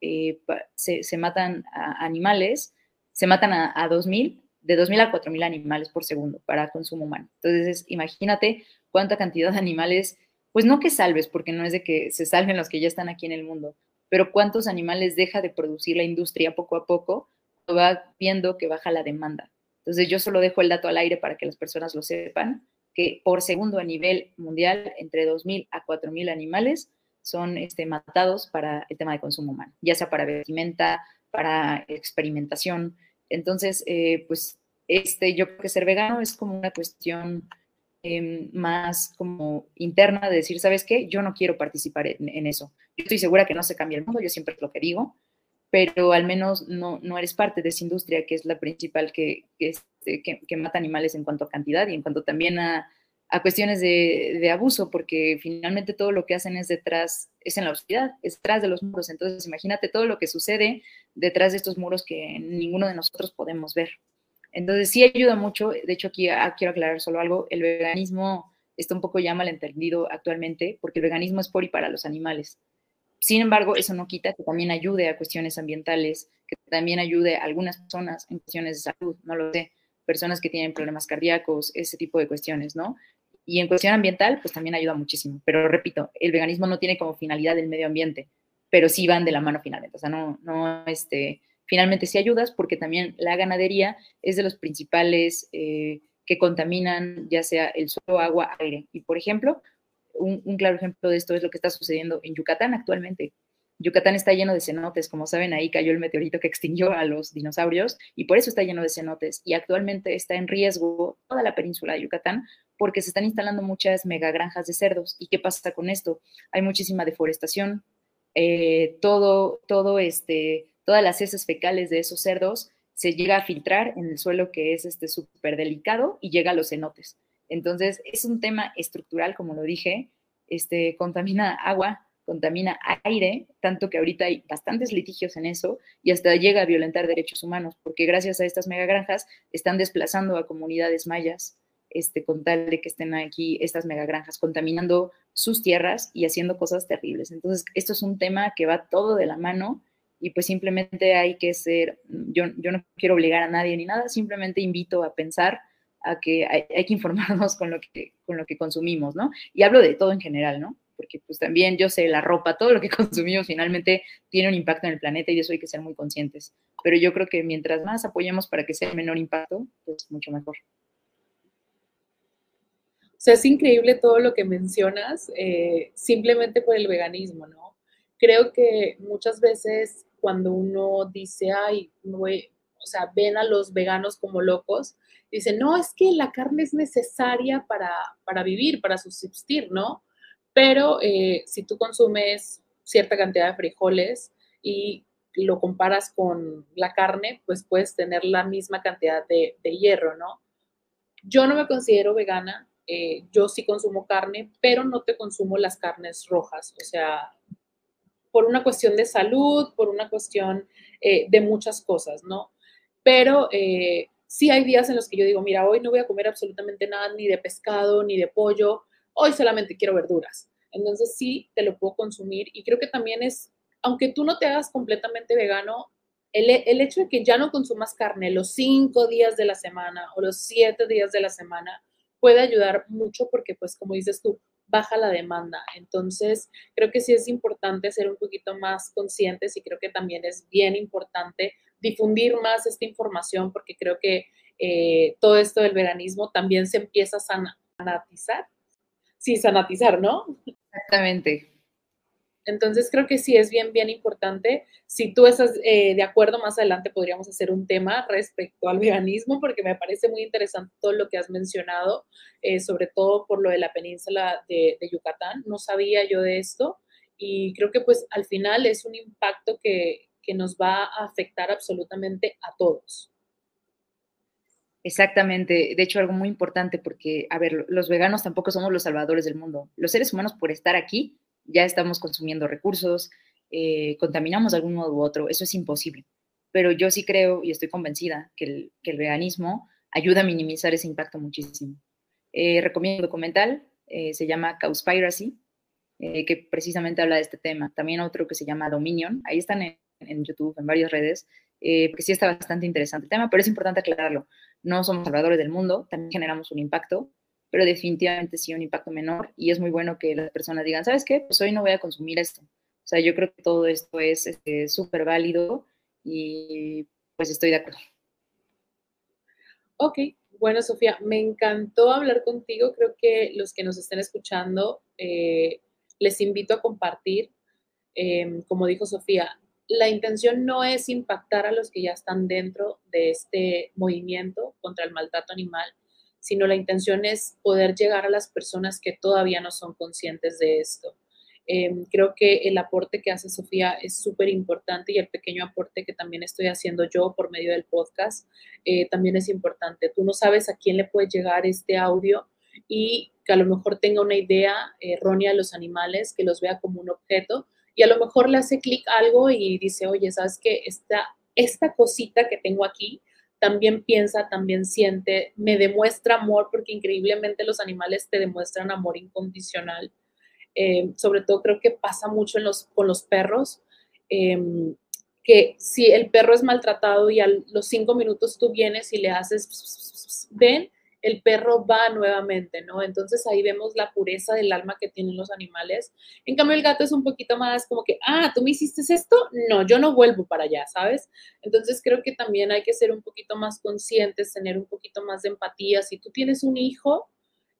Speaker 3: se, se, matan animales se matan a, a 2.000, de 2.000 a 4.000 animales por segundo para consumo humano. Entonces, imagínate cuánta cantidad de animales, pues no que salves, porque no es de que se salven los que ya están aquí en el mundo, pero cuántos animales deja de producir la industria poco a poco, va viendo que baja la demanda. Entonces, yo solo dejo el dato al aire para que las personas lo sepan, que por segundo a nivel mundial, entre 2.000 a 4.000 animales son este, matados para el tema de consumo humano, ya sea para vestimenta, para experimentación, entonces, eh, pues, este, yo que ser vegano es como una cuestión em, más como interna de decir, ¿sabes qué? Yo no quiero participar en, eso. Yo estoy segura que no se cambia el mundo, yo siempre es lo que digo, pero al menos no, no eres parte de esa industria que es la principal que, que, este, que mata animales en cuanto a cantidad y en cuanto también a, a cuestiones de, abuso, porque finalmente todo lo que hacen es detrás, es en la oscuridad, es detrás de los muros. Entonces, imagínate todo lo que sucede detrás de estos muros que ninguno de nosotros podemos ver. Entonces, sí ayuda mucho. De hecho, aquí ah, quiero aclarar solo algo. El veganismo está un poco ya malentendido actualmente, porque el veganismo es por y para los animales. Sin embargo, eso no quita que también ayude a cuestiones ambientales, que también ayude a algunas personas en cuestiones de salud, no lo sé, personas que tienen problemas cardíacos, ese tipo de cuestiones, ¿no? Y en cuestión ambiental, pues también ayuda muchísimo. Pero repito, el veganismo no tiene como finalidad el medio ambiente, pero sí van de la mano finalmente. O sea, no, no, este, finalmente sí ayudas porque también la ganadería es de los principales eh, que contaminan ya sea el suelo, agua, aire. Y por ejemplo, un, un, claro ejemplo de esto es lo que está sucediendo en Yucatán actualmente. Yucatán está lleno de cenotes, como saben, ahí cayó el meteorito que extinguió a los dinosaurios y por eso está lleno de cenotes. Y actualmente está en riesgo toda la península de Yucatán porque se están instalando muchas megagranjas de cerdos. ¿Y qué pasa con esto? Hay muchísima deforestación, eh, todo, todo este, todas las heces fecales de esos cerdos se llega a filtrar en el suelo que es este súper delicado y llega a los cenotes. Entonces, es un tema estructural, como lo dije, este, contamina agua, contamina aire, tanto que ahorita hay bastantes litigios en eso y hasta llega a violentar derechos humanos, porque gracias a estas megagranjas están desplazando a comunidades mayas este, con tal de que estén aquí estas megagranjas contaminando sus tierras y haciendo cosas terribles. Entonces, esto es un tema que va todo de la mano y pues simplemente hay que ser, yo, yo no quiero obligar a nadie ni nada, simplemente invito a pensar a que hay, que informarnos con lo que, con lo que consumimos, ¿no? Y hablo de todo en general, ¿no? porque pues también yo sé, la ropa, todo lo que consumimos finalmente tiene un impacto en el planeta y de eso hay que ser muy conscientes. Pero yo creo que mientras más apoyemos para que sea el menor impacto, pues mucho mejor.
Speaker 2: O sea, es increíble todo lo que mencionas, eh, simplemente por el veganismo, ¿no? Creo que muchas veces cuando uno dice, ay, o sea, ven a los veganos como locos, dicen, no, es que la carne es necesaria para, para vivir, para subsistir, ¿no? Pero eh, si tú consumes cierta cantidad de frijoles y lo comparas con la carne, pues puedes tener la misma cantidad de, hierro, ¿no? Yo no me considero vegana, eh, yo sí consumo carne, pero no te consumo las carnes rojas, o sea, por una cuestión de salud, por una cuestión eh, de muchas cosas, ¿no? Pero sí hay días en los que yo digo, mira, hoy no voy a comer absolutamente nada, ni de pescado, ni de pollo, hoy solamente quiero verduras. Entonces sí, te lo puedo consumir y creo que también es, aunque tú no te hagas completamente vegano, el, el hecho de que ya no consumas carne los cinco días de la semana o los siete días de la semana puede ayudar mucho porque, pues, como dices tú, baja la demanda. Entonces, creo que sí es importante ser un poquito más conscientes y creo que también es bien importante difundir más esta información porque creo que eh, todo esto del veganismo también se empieza a sanatizar sí, sanatizar, ¿no?
Speaker 3: Exactamente.
Speaker 2: Entonces creo que sí es bien, bien importante. Si tú estás eh, de acuerdo, más adelante podríamos hacer un tema respecto al veganismo, porque me parece muy interesante todo lo que has mencionado, eh, sobre todo por lo de la península de, de, Yucatán. No sabía yo de esto y creo que pues al final es un impacto que, que nos va a afectar absolutamente a todos.
Speaker 3: Exactamente, de hecho algo muy importante porque, a ver, los veganos tampoco somos los salvadores del mundo. Los seres humanos por estar aquí ya estamos consumiendo recursos, eh, contaminamos de algún modo u otro, eso es imposible. Pero yo sí creo y estoy convencida que el, veganismo ayuda a minimizar ese impacto muchísimo. Eh, recomiendo un documental, eh, se llama Cowspiracy, que precisamente habla de este tema. También otro que se llama Dominion, ahí están en, en YouTube, en varias redes, porque sí está bastante interesante el tema, pero es importante aclararlo. No somos salvadores del mundo, también generamos un impacto, pero definitivamente sí un impacto menor y es muy bueno que las personas digan, ¿sabes qué? Pues hoy no voy a consumir esto. O sea, yo creo que todo esto es este, súper válido y pues estoy de acuerdo.
Speaker 2: Ok, bueno, Sofía, me encantó hablar contigo. Creo que los que nos estén escuchando, eh, les invito a compartir. Em, como dijo Sofía, la intención no es impactar a los que ya están dentro de este movimiento contra el maltrato animal, sino la intención es poder llegar a las personas que todavía no son conscientes de esto. Em, creo que el aporte que hace Sofía es súper importante y el pequeño aporte que también estoy haciendo yo por medio del podcast eh, también es importante. Tú no sabes a quién le puede llegar este audio y que a lo mejor tenga una idea errónea de los animales, que los vea como un objeto y a lo mejor le hace clic algo y dice, oye, ¿sabes qué? Esta, esta cosita que tengo aquí también piensa, también siente, me demuestra amor, porque increíblemente los animales te demuestran amor incondicional. Eh, sobre todo creo que pasa mucho con los perros, em, que si el perro es maltratado y a los cinco minutos tú vienes y le haces, ven, el perro va nuevamente, ¿no? Entonces ahí vemos la pureza del alma que tienen los animales. En cambio, el gato es un poquito más como que, ah, tú me hiciste esto, no, yo no vuelvo para allá, ¿sabes? Entonces creo que también hay que ser un poquito más conscientes, tener un poquito más de empatía. Si tú tienes un hijo,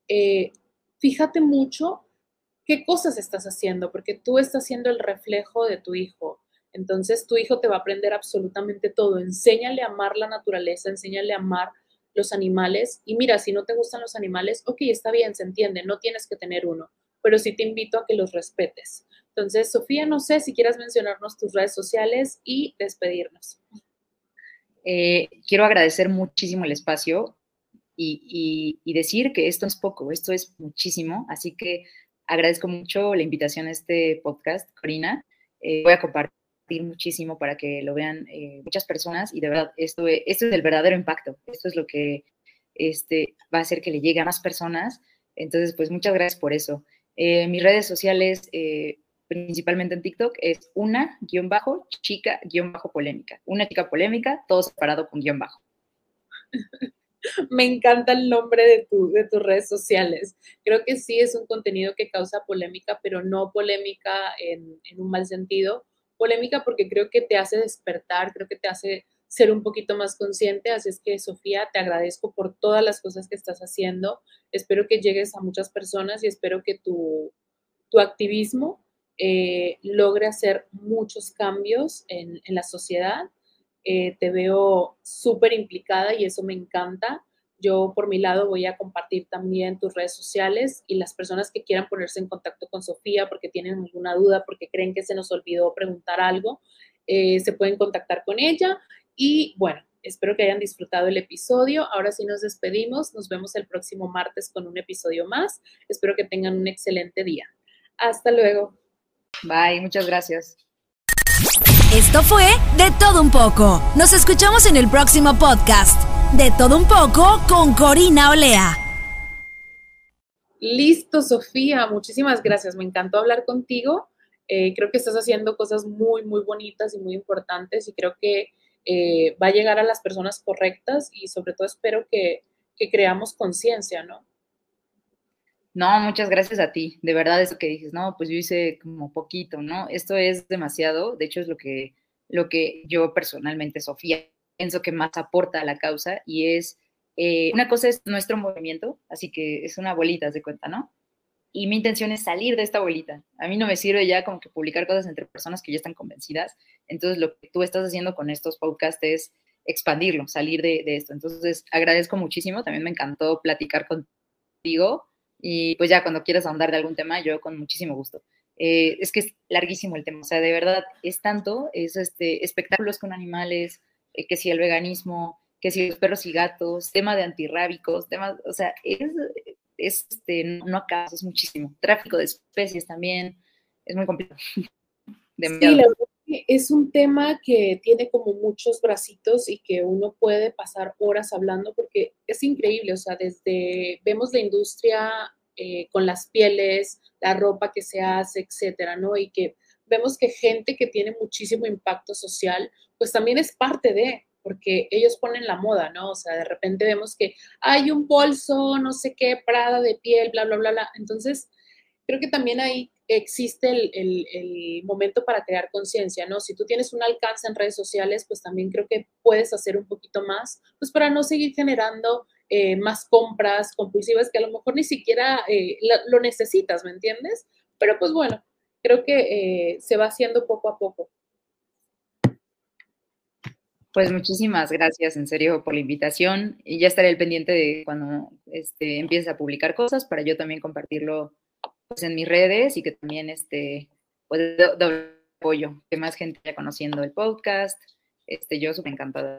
Speaker 2: eh, fíjate mucho qué cosas estás haciendo, porque tú estás siendo el reflejo de tu hijo. Entonces tu hijo te va a aprender absolutamente todo. Enséñale a amar la naturaleza, enséñale a amar los animales. Y mira, si no te gustan los animales, ok, está bien, se entiende, no tienes que tener uno, pero sí te invito a que los respetes. Entonces, Sofía, no sé si quieras mencionarnos tus redes sociales y despedirnos.
Speaker 3: Eh, quiero agradecer muchísimo el espacio y, decir que esto es poco, esto es muchísimo, así que agradezco mucho la invitación a este podcast, Corina. Eh, voy a compartir muchísimo para que lo vean eh, muchas personas y de verdad, esto, es, esto es el verdadero impacto, esto es lo que este, va a hacer que le llegue a más personas. Entonces, pues muchas gracias por eso. Eh, mis redes sociales, eh, principalmente en TikTok, es una guion bajo chica guion bajo polémica. Una chica polémica, todo separado con guion bajo.
Speaker 2: Me encanta el nombre de, tu, de tus redes sociales. Creo que sí es un contenido que causa polémica, pero no polémica en un mal sentido, polémica porque creo que te hace despertar, creo que te hace ser un poquito más consciente. Así es que, Sofía, te agradezco por todas las cosas que estás haciendo. Espero que llegues a muchas personas y espero que tu, tu activismo eh, logre hacer muchos cambios en, la sociedad. Eh, te veo súper implicada y eso me encanta. Yo por mi lado voy a compartir también tus redes sociales y las personas que quieran ponerse en contacto con Sofía porque tienen alguna duda, porque creen que se nos olvidó preguntar algo, eh, se pueden contactar con ella. Y bueno, espero que hayan disfrutado el episodio. Ahora sí nos despedimos. Nos vemos el próximo martes con un episodio más. Espero que tengan un excelente día. Hasta luego.
Speaker 3: Bye, muchas gracias.
Speaker 1: Esto fue De Todo Un poco. Nos escuchamos en el próximo podcast. De Todo Un poco con Corina Olea.
Speaker 2: Listo, Sofía. Muchísimas gracias. Me encantó hablar contigo. Eh, creo que estás haciendo cosas muy, muy bonitas y muy importantes y creo que eh, va a llegar a las personas correctas y sobre todo espero que, que creamos conciencia, ¿no?
Speaker 3: No, muchas gracias a ti. De verdad, eso que dices, no, pues yo hice como poquito, ¿no? Esto es demasiado. De hecho, es lo que, lo que yo personalmente, Sofía, pienso que más aporta a la causa y es, eh, una cosa es nuestro movimiento, así que es una bolita de cuenta, ¿no? y mi intención es salir de esta bolita. A mí no me sirve ya como que publicar cosas entre personas que ya están convencidas. Entonces, lo que tú estás haciendo con estos podcasts es expandirlo, salir de, esto. Entonces, agradezco muchísimo. También me encantó platicar contigo. Y pues ya cuando quieras ahondar de algún tema, yo con muchísimo gusto. Eh, es que es larguísimo el tema. O sea, de verdad, es tanto, es este, espectáculos con animales, eh, que si el veganismo, que si los perros y gatos, tema de antirrábicos, temas, o sea, es, es este, no acá, es muchísimo. Tráfico de especies también, es muy complicado.
Speaker 2: sí, la verdad que es un tema que tiene como muchos bracitos y que uno puede pasar horas hablando porque es increíble, o sea, desde, vemos la industria eh, con las pieles, la ropa que se hace, etcétera, ¿no? Y que vemos que gente que tiene muchísimo impacto social, pues también es parte de, porque ellos ponen la moda, ¿no? O sea, de repente vemos que hay un bolso, no sé qué, Prada de piel, bla, bla, bla, bla. Entonces, creo que también ahí existe el, momento para crear conciencia, ¿no? Si tú tienes un alcance en redes sociales, pues también creo que puedes hacer un poquito más, pues para no seguir generando eh, más compras compulsivas que a lo mejor ni siquiera eh, lo necesitas, ¿me entiendes? Pero pues bueno, creo que eh, se va haciendo poco a poco.
Speaker 3: Pues muchísimas gracias, en serio, por la invitación. Y ya estaré al pendiente de cuando este, empieces a publicar cosas para yo también compartirlo pues, en mis redes y que también este, pues, doble apoyo, que más gente vaya conociendo el podcast. Este, yo súper encantada.